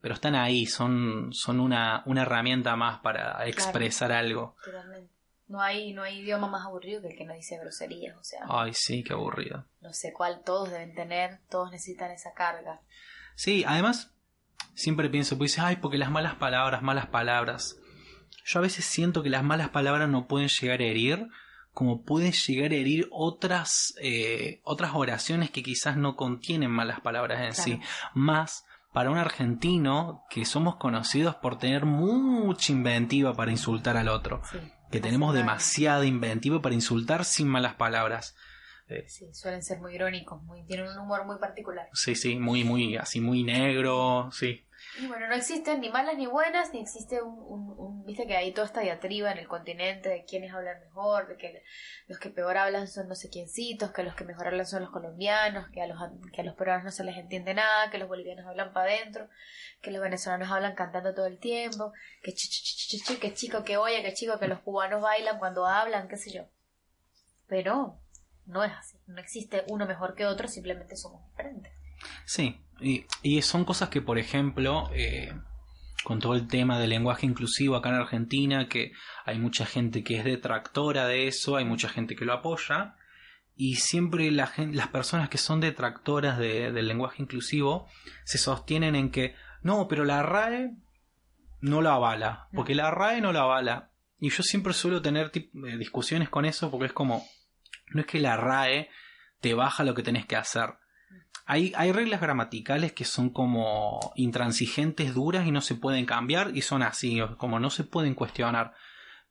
pero están ahí, son, son una, una herramienta más para expresar algo. Totalmente. No hay, no hay idioma más aburrido que el que no dice groserías, o sea. Ay, sí, qué aburrido. No sé cuál todos deben tener, todos necesitan esa carga. Sí, además, siempre pienso, pues ay, porque las malas palabras, malas palabras. Yo a veces siento que las malas palabras no pueden llegar a herir, como pueden llegar a herir otras, eh, otras oraciones que quizás no contienen malas palabras en sí. Más para un argentino que somos conocidos por tener mucha inventiva para insultar al otro. Que tenemos demasiada inventiva para insultar sin malas palabras. Eh, sí, suelen ser muy irónicos, muy, tienen un humor muy particular. Sí, sí, muy, muy, así muy negro, sí. Y bueno, no existen ni malas ni buenas, ni existe un, viste que hay toda esta diatriba en el continente de quiénes hablan mejor, de que los que peor hablan son no sé quiéncitos, que los que mejor hablan son los colombianos, que a los, que a los peruanos no se les entiende nada, que los bolivianos hablan para adentro, que los venezolanos hablan cantando todo el tiempo, que ch, ch, que chico que oye, que chico que los cubanos bailan cuando hablan, qué sé yo. Pero no es así, no existe uno mejor que otro, simplemente somos diferentes. Sí, y, son cosas que, por ejemplo, eh, con todo el tema del lenguaje inclusivo acá en Argentina, que hay mucha gente que es detractora de eso, hay mucha gente que lo apoya, y siempre la las personas que son detractoras del lenguaje inclusivo se sostienen en que no, pero la RAE no la avala, porque la RAE no la avala. Y yo siempre suelo tener eh, discusiones con eso porque es como, no es que la RAE te baja lo que tenés que hacer, hay, hay reglas gramaticales que son como intransigentes, duras y no se pueden cambiar y son así, como no se pueden cuestionar.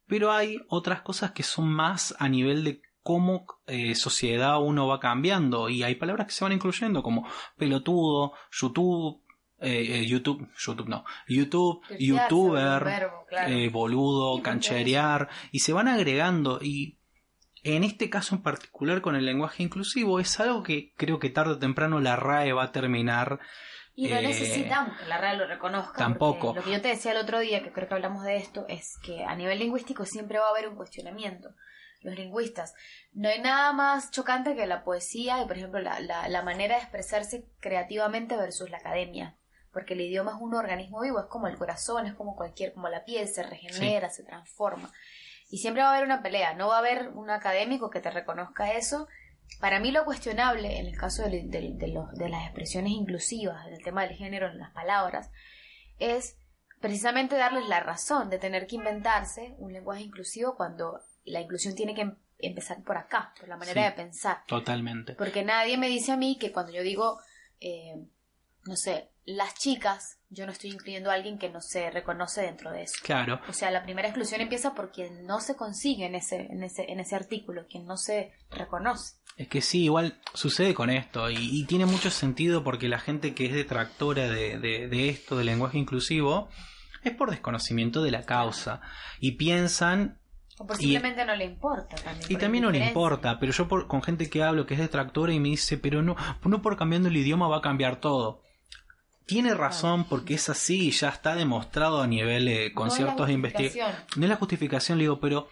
Pero hay otras cosas que son más a nivel de cómo eh, sociedad uno va cambiando y hay palabras que se van incluyendo como pelotudo, YouTube, eh, eh, YouTube, YouTube no, YouTube, youtuber, boludo, cancherear y se van agregando y en este caso en particular con el lenguaje inclusivo es algo que creo que tarde o temprano la RAE va a terminar. Y no eh, necesitamos que la RAE lo reconozca. Tampoco. Lo que yo te decía el otro día, que creo que hablamos de esto, es que a nivel lingüístico siempre va a haber un cuestionamiento. Los lingüistas. No hay nada más chocante que la poesía y, por ejemplo, la, la, manera de expresarse creativamente versus la academia porque el idioma es un organismo vivo, es como el corazón, es como cualquier, como la piel, se regenera, se transforma. Y siempre va a haber una pelea, no va a haber un académico que te reconozca eso. Para mí lo cuestionable, en el caso de, de, las expresiones inclusivas, del tema del género en las palabras, es precisamente darles la razón de tener que inventarse un lenguaje inclusivo cuando la inclusión tiene que em, empezar por acá, por la manera de pensar. Totalmente. Porque nadie me dice a mí que cuando yo digo, eh, no sé, las chicas, yo no estoy incluyendo a alguien que no se reconoce dentro de eso. Claro. O sea, la primera exclusión empieza por quien no se consigue en ese, en ese, en ese artículo, quien no se reconoce. Es que sí, igual sucede con esto y, tiene mucho sentido porque la gente que es detractora de, de, esto, del lenguaje inclusivo, es por desconocimiento de la causa y piensan o por simplemente no le importa Y también no le importa, pero yo por, con gente que hablo que es detractora y me dice, pero no, no por cambiando el idioma va a cambiar todo. Tiene razón porque es así, ya está demostrado a nivel eh, con ciertos investigaciones. No es la justificación, le digo, pero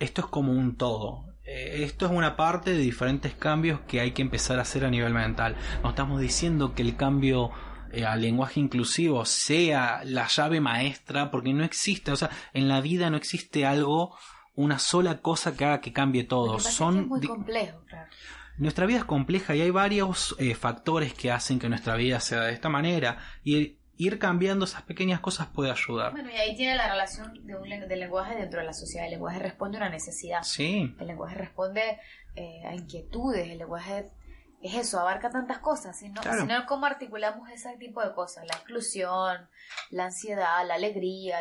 esto es como un todo. Eh, esto es una parte de diferentes cambios que hay que empezar a hacer a nivel mental. No estamos diciendo que el cambio eh, al lenguaje inclusivo sea la llave maestra, porque no existe, o sea, en la vida no existe algo, una sola cosa que haga que cambie todo. Son es muy complejo, claro. Nuestra vida es compleja y hay varios eh, factores que hacen que nuestra vida sea de esta manera y ir cambiando esas pequeñas cosas puede ayudar. Bueno, y ahí tiene la relación de un, del lenguaje dentro de la sociedad. El lenguaje responde a una necesidad. Sí. El lenguaje responde eh, a inquietudes. El lenguaje es eso, abarca tantas cosas, sino, Claro. sino cómo articulamos ese tipo de cosas, la exclusión, la ansiedad, la alegría,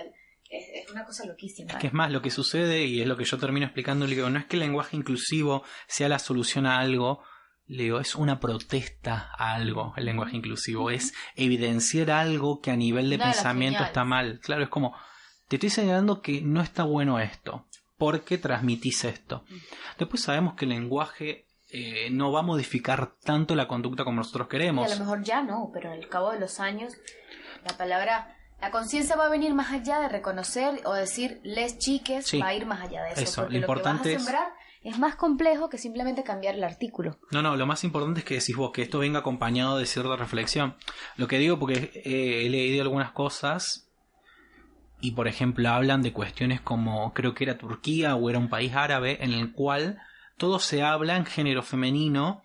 es, es una cosa loquísima. Es que es más, lo que sucede, y es lo que yo termino explicando, le digo, no es que el lenguaje inclusivo sea la solución a algo, le digo, es una protesta a algo, el lenguaje inclusivo, es evidenciar algo que a nivel de pensamiento está mal. Claro, es como, te estoy señalando que no está bueno esto, porque transmitís esto. Después sabemos que el lenguaje eh, no va a modificar tanto la conducta como nosotros Y queremos. a lo mejor ya no, pero al cabo de los años, la palabra, la conciencia va a venir más allá de reconocer o decir les chiques, Sí. va a ir más allá de eso. Eso, porque lo lo, importante que es- vas a sembrar es más complejo que simplemente cambiar el artículo. No, no, lo más importante es que decís vos que esto venga acompañado de cierta reflexión. Lo que digo porque eh, he leído algunas cosas y, por ejemplo, hablan de cuestiones como creo que era Turquía o era un país árabe en el cual todo se habla en género femenino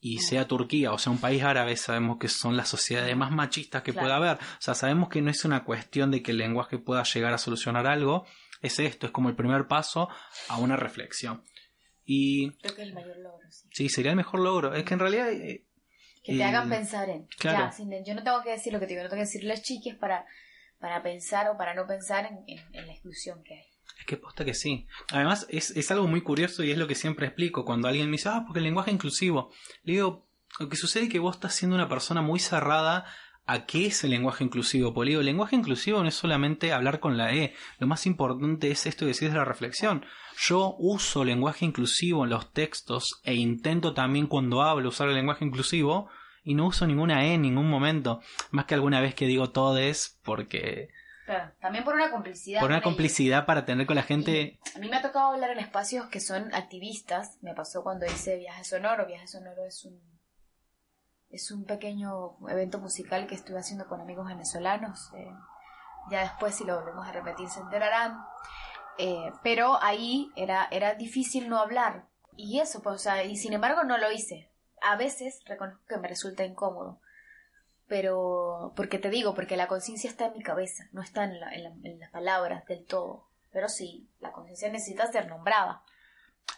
y sea Turquía o sea un país árabe, sabemos que son las sociedades más machistas que Claro. pueda haber. O sea, sabemos que no es una cuestión de que el lenguaje pueda llegar a solucionar algo, es esto, es como el primer paso a una reflexión. Y Creo que es el mayor logro, sí. Sí, sería el mejor logro. Es que en realidad, eh, Que te Eh, hagan pensar en. claro. Ya, sin- yo no tengo que decir lo que te digo, no tengo que decir les chiques para, para pensar o para no pensar en, en- en la exclusión que hay. Es que posta que sí. Además, es, es algo muy curioso y es lo que siempre explico. Cuando alguien me dice, ah, porque el lenguaje inclusivo. Le digo, lo que sucede es que vos estás siendo una persona muy cerrada a qué es el lenguaje inclusivo. Digo, el lenguaje inclusivo no es solamente hablar con la E. Lo más importante es esto que decís de la reflexión. Yo uso lenguaje inclusivo en los textos e intento también cuando hablo usar el lenguaje inclusivo y no uso ninguna E en ningún momento. Más que alguna vez que digo todes porque... Claro, también por una complicidad. Por una complicidad para tener con la gente. A mí me ha tocado hablar en espacios que son activistas. Me pasó cuando hice Viaje Sonoro. Viaje Sonoro es un es un pequeño evento musical que estuve haciendo con amigos venezolanos. eh, ya después, si lo volvemos a repetir, se enterarán. Eh, pero ahí era, era difícil no hablar. Y eso, pues, o sea, y sin embargo no lo hice. A veces reconozco que me resulta incómodo. Pero, porque te digo, porque la conciencia está en mi cabeza, no está en, la- en la- en las palabras del todo. Pero sí, la conciencia necesita ser nombrada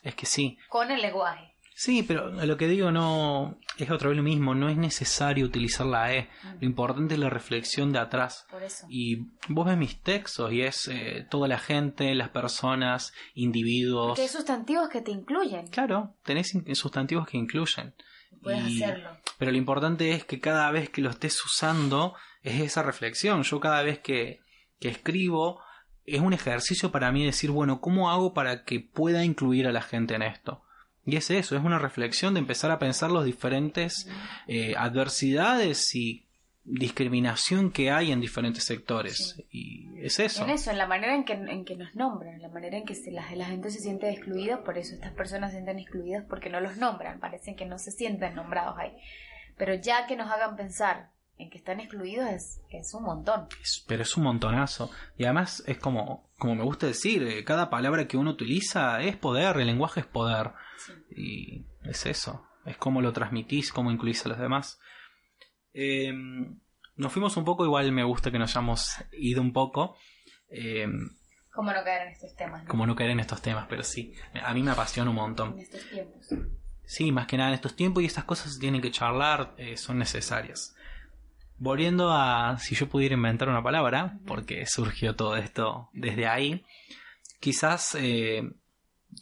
Es que sí. con el lenguaje. Sí, pero lo que digo no. Es otra vez lo mismo. No es necesario utilizar la E. Lo importante es la reflexión de atrás. Por eso. Y vos ves mis textos y es eh, toda la gente, las personas, individuos. Porque hay sustantivos que te incluyen. Claro, tenés sustantivos que incluyen. Puedes Y- hacerlo. Pero lo importante es que cada vez que lo estés usando es esa reflexión. Yo cada vez que, que escribo es un ejercicio para mí decir, bueno, ¿cómo hago para que pueda incluir a la gente en esto? Y es eso, es una reflexión de empezar a pensar los diferentes eh, adversidades y discriminación que hay en diferentes sectores. Y es eso. En eso, en la manera en que, en que nos nombran, en la manera en que se- la, la gente se siente excluida, por eso estas personas se sienten excluidas porque no los nombran, parecen que no se sienten nombrados ahí. Pero ya que nos hagan pensar en que están excluidos es, es un montón. Es- pero es un montonazo. Y además es como, como me gusta decir, eh, cada palabra que uno utiliza es poder, el lenguaje es poder. Sí. Y es eso, es cómo lo transmitís, cómo incluís a los demás. Eh, nos fuimos un poco, igual me gusta que nos hayamos ido un poco, eh, ¿Cómo no caer en estos temas? no? como no caer en estos temas, pero sí, a mí me apasiona un montón. En estos tiempos. Sí, más que nada en estos tiempos y estas cosas se tienen que charlar, eh, son necesarias. Volviendo a si yo pudiera inventar una palabra, porque surgió todo esto desde ahí, quizás eh,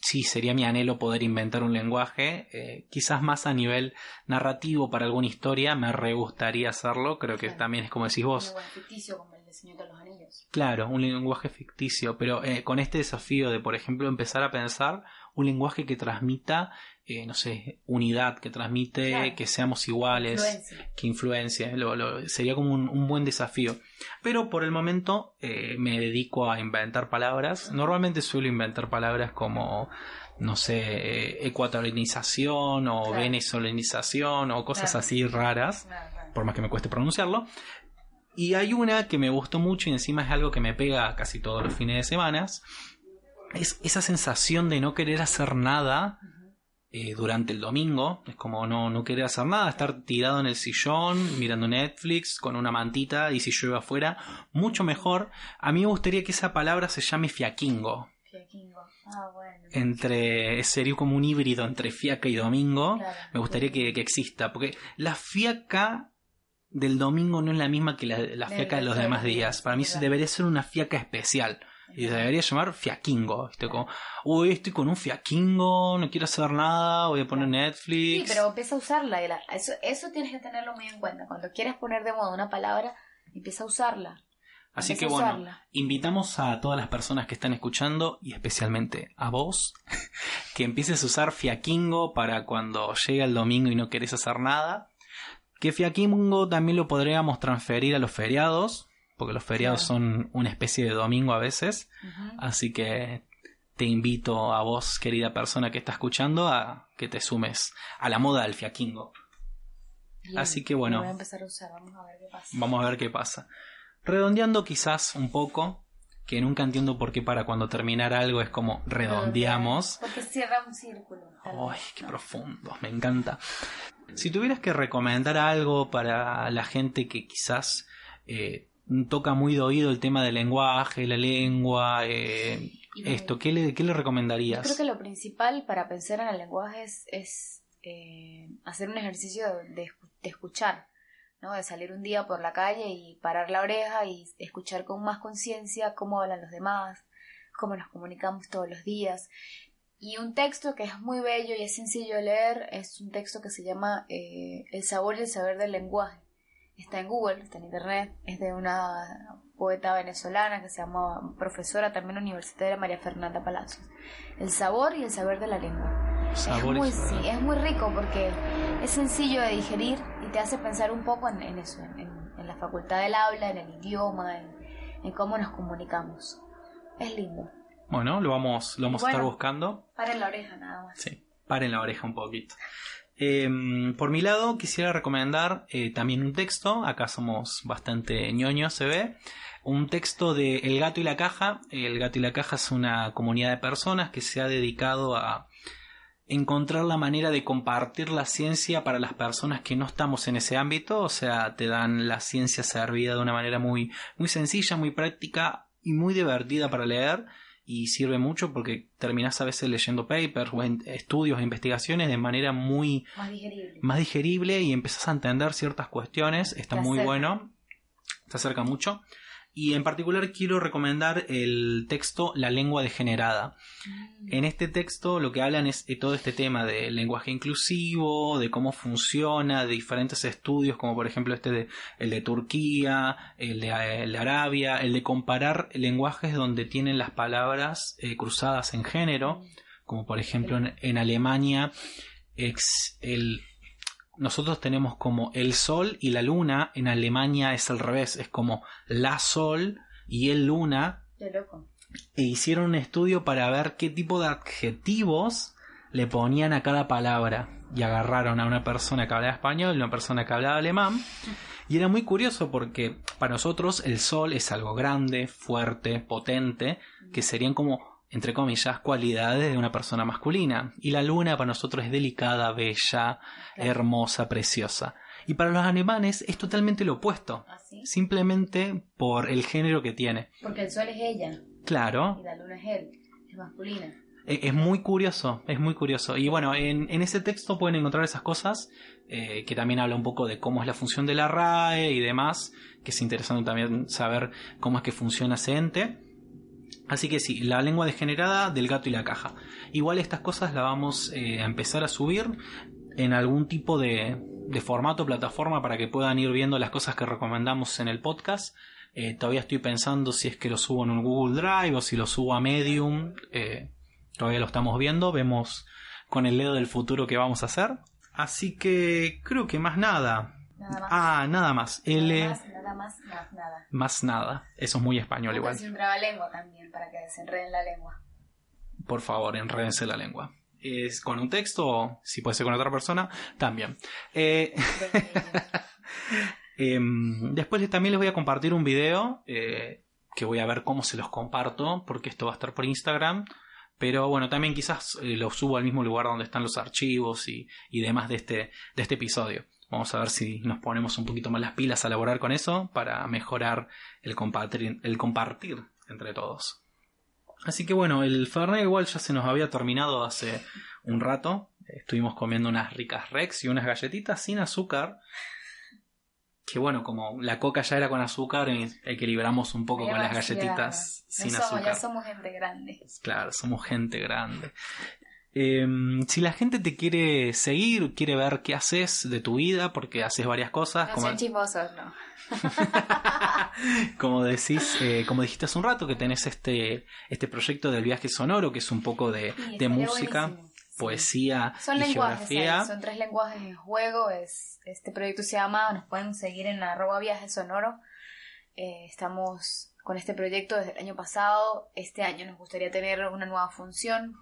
sí sería mi anhelo poder inventar un lenguaje, eh, quizás más a nivel narrativo para alguna historia, me re gustaría hacerlo, creo que Claro. también es como decís Un vos, lenguaje ficticio como el de Señor de los Anillos. Claro, un lenguaje ficticio, pero eh, con este desafío de, por ejemplo, empezar a pensar un lenguaje que transmita, eh, no sé, unidad, que transmite Claro. que seamos iguales, Influencia. que influencia, lo- lo- sería como un, un buen desafío. Pero por el momento eh, me dedico a inventar palabras. Normalmente suelo inventar palabras como, no sé, eh, ecuatorianización o Claro. venezolanización o cosas Claro. así raras por más que me cueste pronunciarlo. Y hay una que me gustó mucho y encima es algo que me pega casi todos los fines de semana. Es esa sensación de no querer hacer nada eh, durante el domingo. Es como no, no querer hacer nada, estar tirado en el sillón, mirando Netflix con una mantita y si llueve afuera, mucho mejor. A mí me gustaría que esa palabra se llame fiaquingo. Fiaquingo. Ah, bueno. Entre, sería como un híbrido entre fiaca y domingo. Claro. Me gustaría que, que exista, porque la fiaca del domingo no es la misma que la, la fiaca de los demás días. Para mí debería ser una fiaca especial. Y se debería llamar fiaquingo. ¿viste? Como, uy, estoy con un fiaquingo, no quiero hacer nada, voy a poner Sí, Netflix. pero empieza a usarla. y la- eso, eso tienes que tenerlo muy en cuenta. Cuando quieras poner de moda una palabra, empieza a usarla. Así que bueno, invitamos a todas las personas que están escuchando y especialmente a vos [laughs] que empieces a usar fiaquingo para cuando llegue el domingo y no querés hacer nada. Que fiaquingo también lo podríamos transferir a los feriados, porque los feriados Claro. son una especie de domingo a veces. Así que te invito a vos, querida persona que está escuchando, a que te sumes a la moda del fiaquingo. Bien, así que bueno. Voy a empezar a usar, vamos a ver qué pasa. Vamos a ver qué pasa. Redondeando quizás un poco, que nunca entiendo por qué para cuando terminar algo es como redondeamos. Porque cierra un círculo. ¡Ay, qué ¿no? profundo! Me encanta. Si tuvieras que recomendar algo para la gente que quizás eh, toca muy de oído el tema del lenguaje, la lengua, eh, esto, ¿qué le, qué le Yo recomendarías? creo que lo principal para pensar en el lenguaje es, es, eh, hacer un ejercicio de, de escuchar, ¿no? De salir un día por la calle y parar la oreja y escuchar con más conciencia cómo hablan los demás, cómo nos comunicamos todos los días. Y un texto que es muy bello y es sencillo de leer es un texto que se llama eh, El sabor y el saber del lenguaje. Está en Google, está en Internet, es de una poeta venezolana que se llama profesora también universitaria María Fernanda Palacios. El sabor y el saber de la lengua. Sabor es, muy, sí, es muy rico porque es sencillo de digerir y te hace pensar un poco en, en eso, en, en- la facultad del habla, en el idioma, en, en cómo nos comunicamos. Es lindo. Bueno, lo vamos, lo vamos a estar Bueno. buscando. Para la oreja nada más. Sí, paren la oreja un poquito. Eh, por mi lado, quisiera recomendar eh, también un texto. Acá somos bastante ñoños, se ve. Un texto de El Gato y la Caja. El Gato y la Caja es una comunidad de personas que se ha dedicado a encontrar la manera de compartir la ciencia para las personas que no estamos en ese ámbito. O sea, te dan la ciencia servida de una manera muy, muy sencilla, muy práctica y muy divertida para leer y sirve mucho porque terminas a veces leyendo papers o en- estudios e investigaciones de manera muy Más digerible. más digerible y empezás a entender ciertas cuestiones. Está Te muy acerca. bueno, te acerca mucho. Y en particular quiero recomendar el texto La lengua degenerada. Mm. En este texto lo que hablan es de todo este tema del lenguaje inclusivo, de cómo funciona, de diferentes estudios, como por ejemplo este de el de Turquía, el de, eh, el de Arabia, el de comparar lenguajes donde tienen las palabras eh, cruzadas en género, como por ejemplo en, en Alemania, ex- el, nosotros tenemos como el sol y la luna, en Alemania es al revés, es como la sol y el luna, Qué loco. e hicieron un estudio para ver qué tipo de adjetivos le ponían a cada palabra. Y agarraron a una persona que hablaba español y una persona que hablaba alemán. Y era muy curioso porque para nosotros el sol es algo grande, fuerte, potente, que serían como, entre comillas, cualidades de una persona masculina. Y la luna para nosotros es delicada, bella, hermosa, preciosa. Y para los alemanes es totalmente lo opuesto. ¿Así? Simplemente por el género que tiene. Porque el sol es ella Claro, y la luna es él. Es masculina. e- Es muy curioso, es muy curioso. Y bueno, en, en ese texto pueden encontrar esas cosas, eh, que también habla un poco de cómo es la función de la RAE y demás, que es interesante también saber cómo es que funciona ese ente. Así que sí, la lengua degenerada del gato y la caja. Igual estas cosas las vamos eh, a empezar a subir en algún tipo de, de formato, plataforma, para que puedan ir viendo las cosas que recomendamos en el podcast. Eh, todavía estoy pensando si es que lo subo en un Google Drive o si lo subo a Medium. Eh, todavía lo estamos viendo. Vemos con el dedo del futuro qué vamos a hacer. Así que creo que más nada. Nada más. Ah, nada más. L Nada más, nada más, más nada. más nada. Eso es muy español igual. Pónganse un trabalengua también para que desenreden la lengua. Por favor, enrédense la lengua. Es con un texto, o si puede ser con otra persona, también. Eh, [laughs] em, después también les voy a compartir un video eh, que voy a ver cómo se los comparto, porque esto va a estar por Instagram. Pero bueno, también quizás eh, lo subo al mismo lugar donde están los archivos y, y demás de este, de este episodio. Vamos a ver si nos ponemos un poquito más las pilas a elaborar con eso para mejorar el compartir, el compartir entre todos. Así que bueno, el Fernet igual ya se nos había terminado hace un rato. Estuvimos comiendo unas ricas Rex y unas galletitas sin azúcar. Que bueno, como la coca ya era con azúcar, equilibramos un poco con las galletitas sin azúcar. Ya somos gente grande. Claro, somos gente grande. Em, si la gente te quiere seguir, quiere ver qué haces de tu vida, porque haces varias cosas. No como... son chismosos, no. [laughs] como decís, eh, como dijiste hace un rato, que tenés este, este proyecto del viaje sonoro, que es un poco de, de música, poesía son y lenguajes, geografía. son tres lenguajes en juego. Es, este proyecto se llama, nos pueden seguir en arroba viaje sonoro. Eh, estamos con este proyecto desde el año pasado. Este año nos gustaría tener una nueva función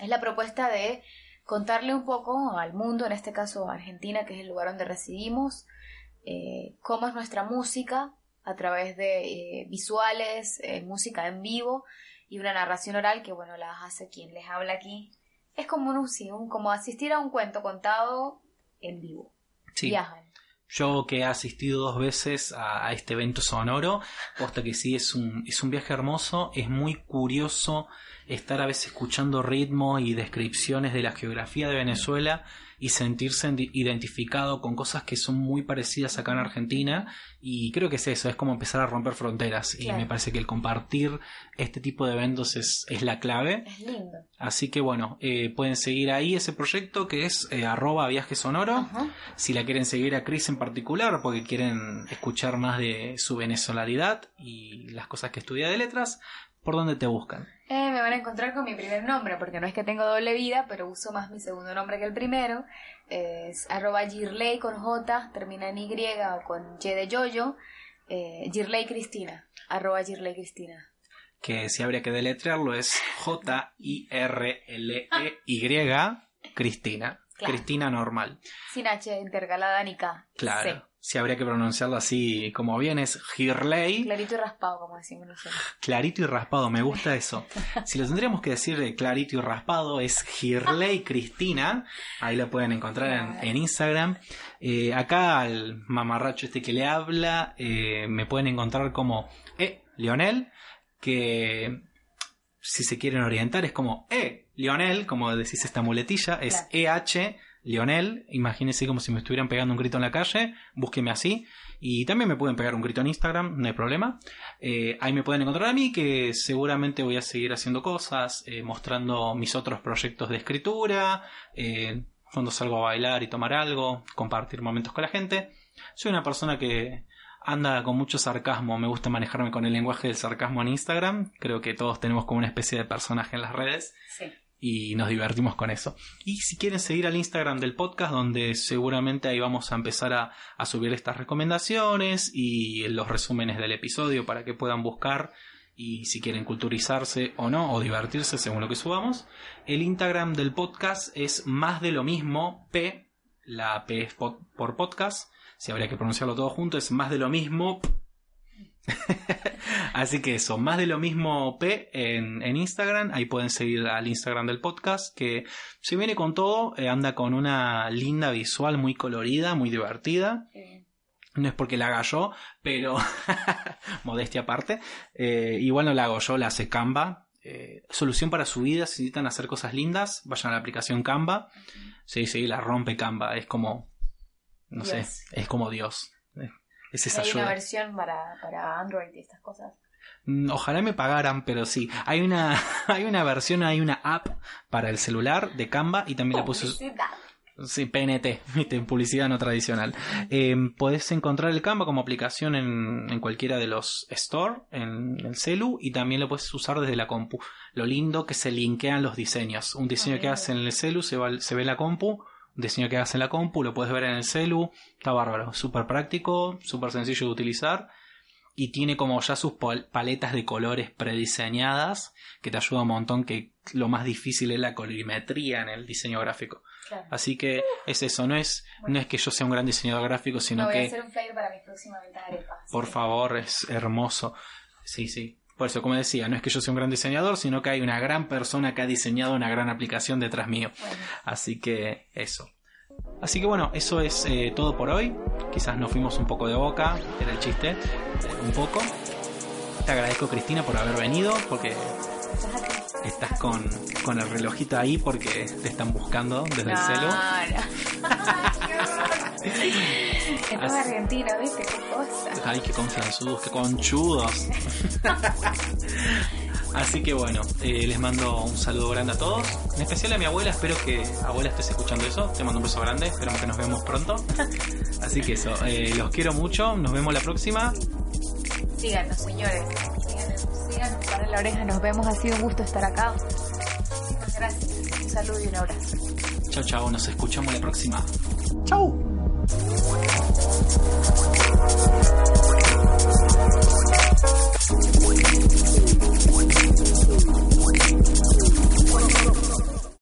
es la propuesta de contarle un poco al mundo, en este caso a Argentina, que es el lugar donde residimos, eh, cómo es nuestra música a través de eh, visuales, eh, música en vivo y una narración oral que, bueno, la hace quien les habla aquí. Es como, un, como asistir a un cuento contado en vivo. Sí. Yo que he asistido dos veces a, este evento sonoro, posta que sí, es un, es un viaje hermoso, es muy curioso estar a veces escuchando ritmo y descripciones de la geografía de Venezuela y sentirse identificado con cosas que son muy parecidas acá en Argentina y creo que es eso, es como empezar a romper fronteras y me parece que el compartir este tipo de eventos es, es la clave. Es lindo. Así que bueno, eh, pueden seguir ahí ese proyecto que es eh, arroba viaje sonoro. Si la quieren seguir a Chris en particular porque quieren escuchar más de su venezolanidad y las cosas que estudia de letras, ¿por dónde te buscan? Eh, me van a encontrar con mi primer nombre, porque no es que tengo doble vida, pero uso más mi segundo nombre que el primero. es arroba Girley con J, termina en Y o con Y de Yoyo. Eh, Girley Cristina, arroba Girley Cristina. Que si habría que deletrearlo es J-I-R-L-E-Y [laughs] Cristina. Cristina normal. Sin H intercalada ni K. Claro si habría que pronunciarlo así como bien, es Girley. Clarito y raspado, como decimos nosotros. Clarito y raspado, me gusta [laughs] eso. si lo tendríamos que decir de clarito y raspado, es Girley Cristina. Ahí la pueden encontrar en, Instagram. Eh, acá al mamarracho este que le habla, eh, me pueden encontrar como E. Lionel, que si se quieren orientar es como E. Lionel, como decís esta muletilla, es EH Lionel, imagínense como si me estuvieran pegando un grito en la calle, búsqueme así. Y también me pueden pegar un grito en Instagram, no hay problema. Eh, ahí me pueden encontrar a mí, que seguramente voy a seguir haciendo cosas, eh, mostrando mis otros proyectos de escritura, eh, cuando salgo a bailar y tomar algo, compartir momentos con la gente. Soy una persona que anda con mucho sarcasmo, me gusta manejarme con el lenguaje del sarcasmo en Instagram, creo que todos tenemos como una especie de personaje en las redes. Sí y nos divertimos con eso. Y si quieren seguir al Instagram del podcast, donde seguramente ahí vamos a empezar a, subir estas recomendaciones y los resúmenes del episodio para que puedan buscar y si quieren culturizarse o no, o divertirse según lo que subamos. El Instagram del podcast es más de lo mismo, P, la P es por podcast, si habría que pronunciarlo todo junto, es más de lo mismo [laughs] Así que eso, más de lo mismo P en, Instagram. Ahí pueden seguir al Instagram del podcast, que se viene con todo, eh, anda con una linda visual muy colorida, muy divertida. No es porque la haga yo, pero [laughs] modestia aparte. Eh, igual no la hago yo, la hace Canva. Eh, solución para su vida, si necesitan hacer cosas lindas, vayan a la aplicación Canva. Sí, sí, la rompe Canva, es como, no sé, es como Dios. Hay una versión para, para Android y estas cosas. Mm, ojalá me pagaran, pero sí. Hay una, [laughs] hay una versión, hay una app para el celular de Canva y también la puse. Sí, PNT, [laughs] publicidad no tradicional. Eh, podés encontrar el Canva como aplicación en, en, cualquiera de los store, en el celu, y también lo puedes usar desde la compu. Lo lindo que se linkean los diseños. Un diseño que haces en el celu se, va, se ve en la compu, diseño que hagas en la compu, lo puedes ver en el celu, está bárbaro, súper práctico, súper sencillo de utilizar y tiene como ya sus paletas de colores prediseñadas que te ayuda un montón que lo más difícil es la colorimetría en el diseño gráfico. Así que es eso, no es, no es que yo sea un gran diseñador gráfico, sino voy que... A hacer un flyer para mi próxima Por favor, es hermoso. Sí, sí. Por eso, como decía, no es que yo sea un gran diseñador, sino que hay una gran persona que ha diseñado una gran aplicación detrás mío. Así que eso. Así que bueno, eso es eh, todo por hoy. Quizás nos fuimos un poco de boca, era el chiste, eh, un poco. Te agradezco Cristina por haber venido, porque Estás con, con el relojito ahí porque te están buscando desde el celu. [laughs] [laughs] Esto es argentino, ¿viste? Qué cosa. Ay, qué confianzudos, qué conchudos. [laughs] Así que bueno, eh, les mando un saludo grande a todos. En especial a mi abuela, espero que abuela estés escuchando eso. Te mando un beso grande, esperamos que nos vemos pronto. [laughs] Así que eso, eh, los quiero mucho, nos vemos la próxima. Síganos, señores. Síganos, síganos para la oreja. Nos vemos, ha sido un gusto estar acá. Muchas gracias. Un saludo y un abrazo. Chao, chao, nos escuchamos la próxima. Chau. Thank you.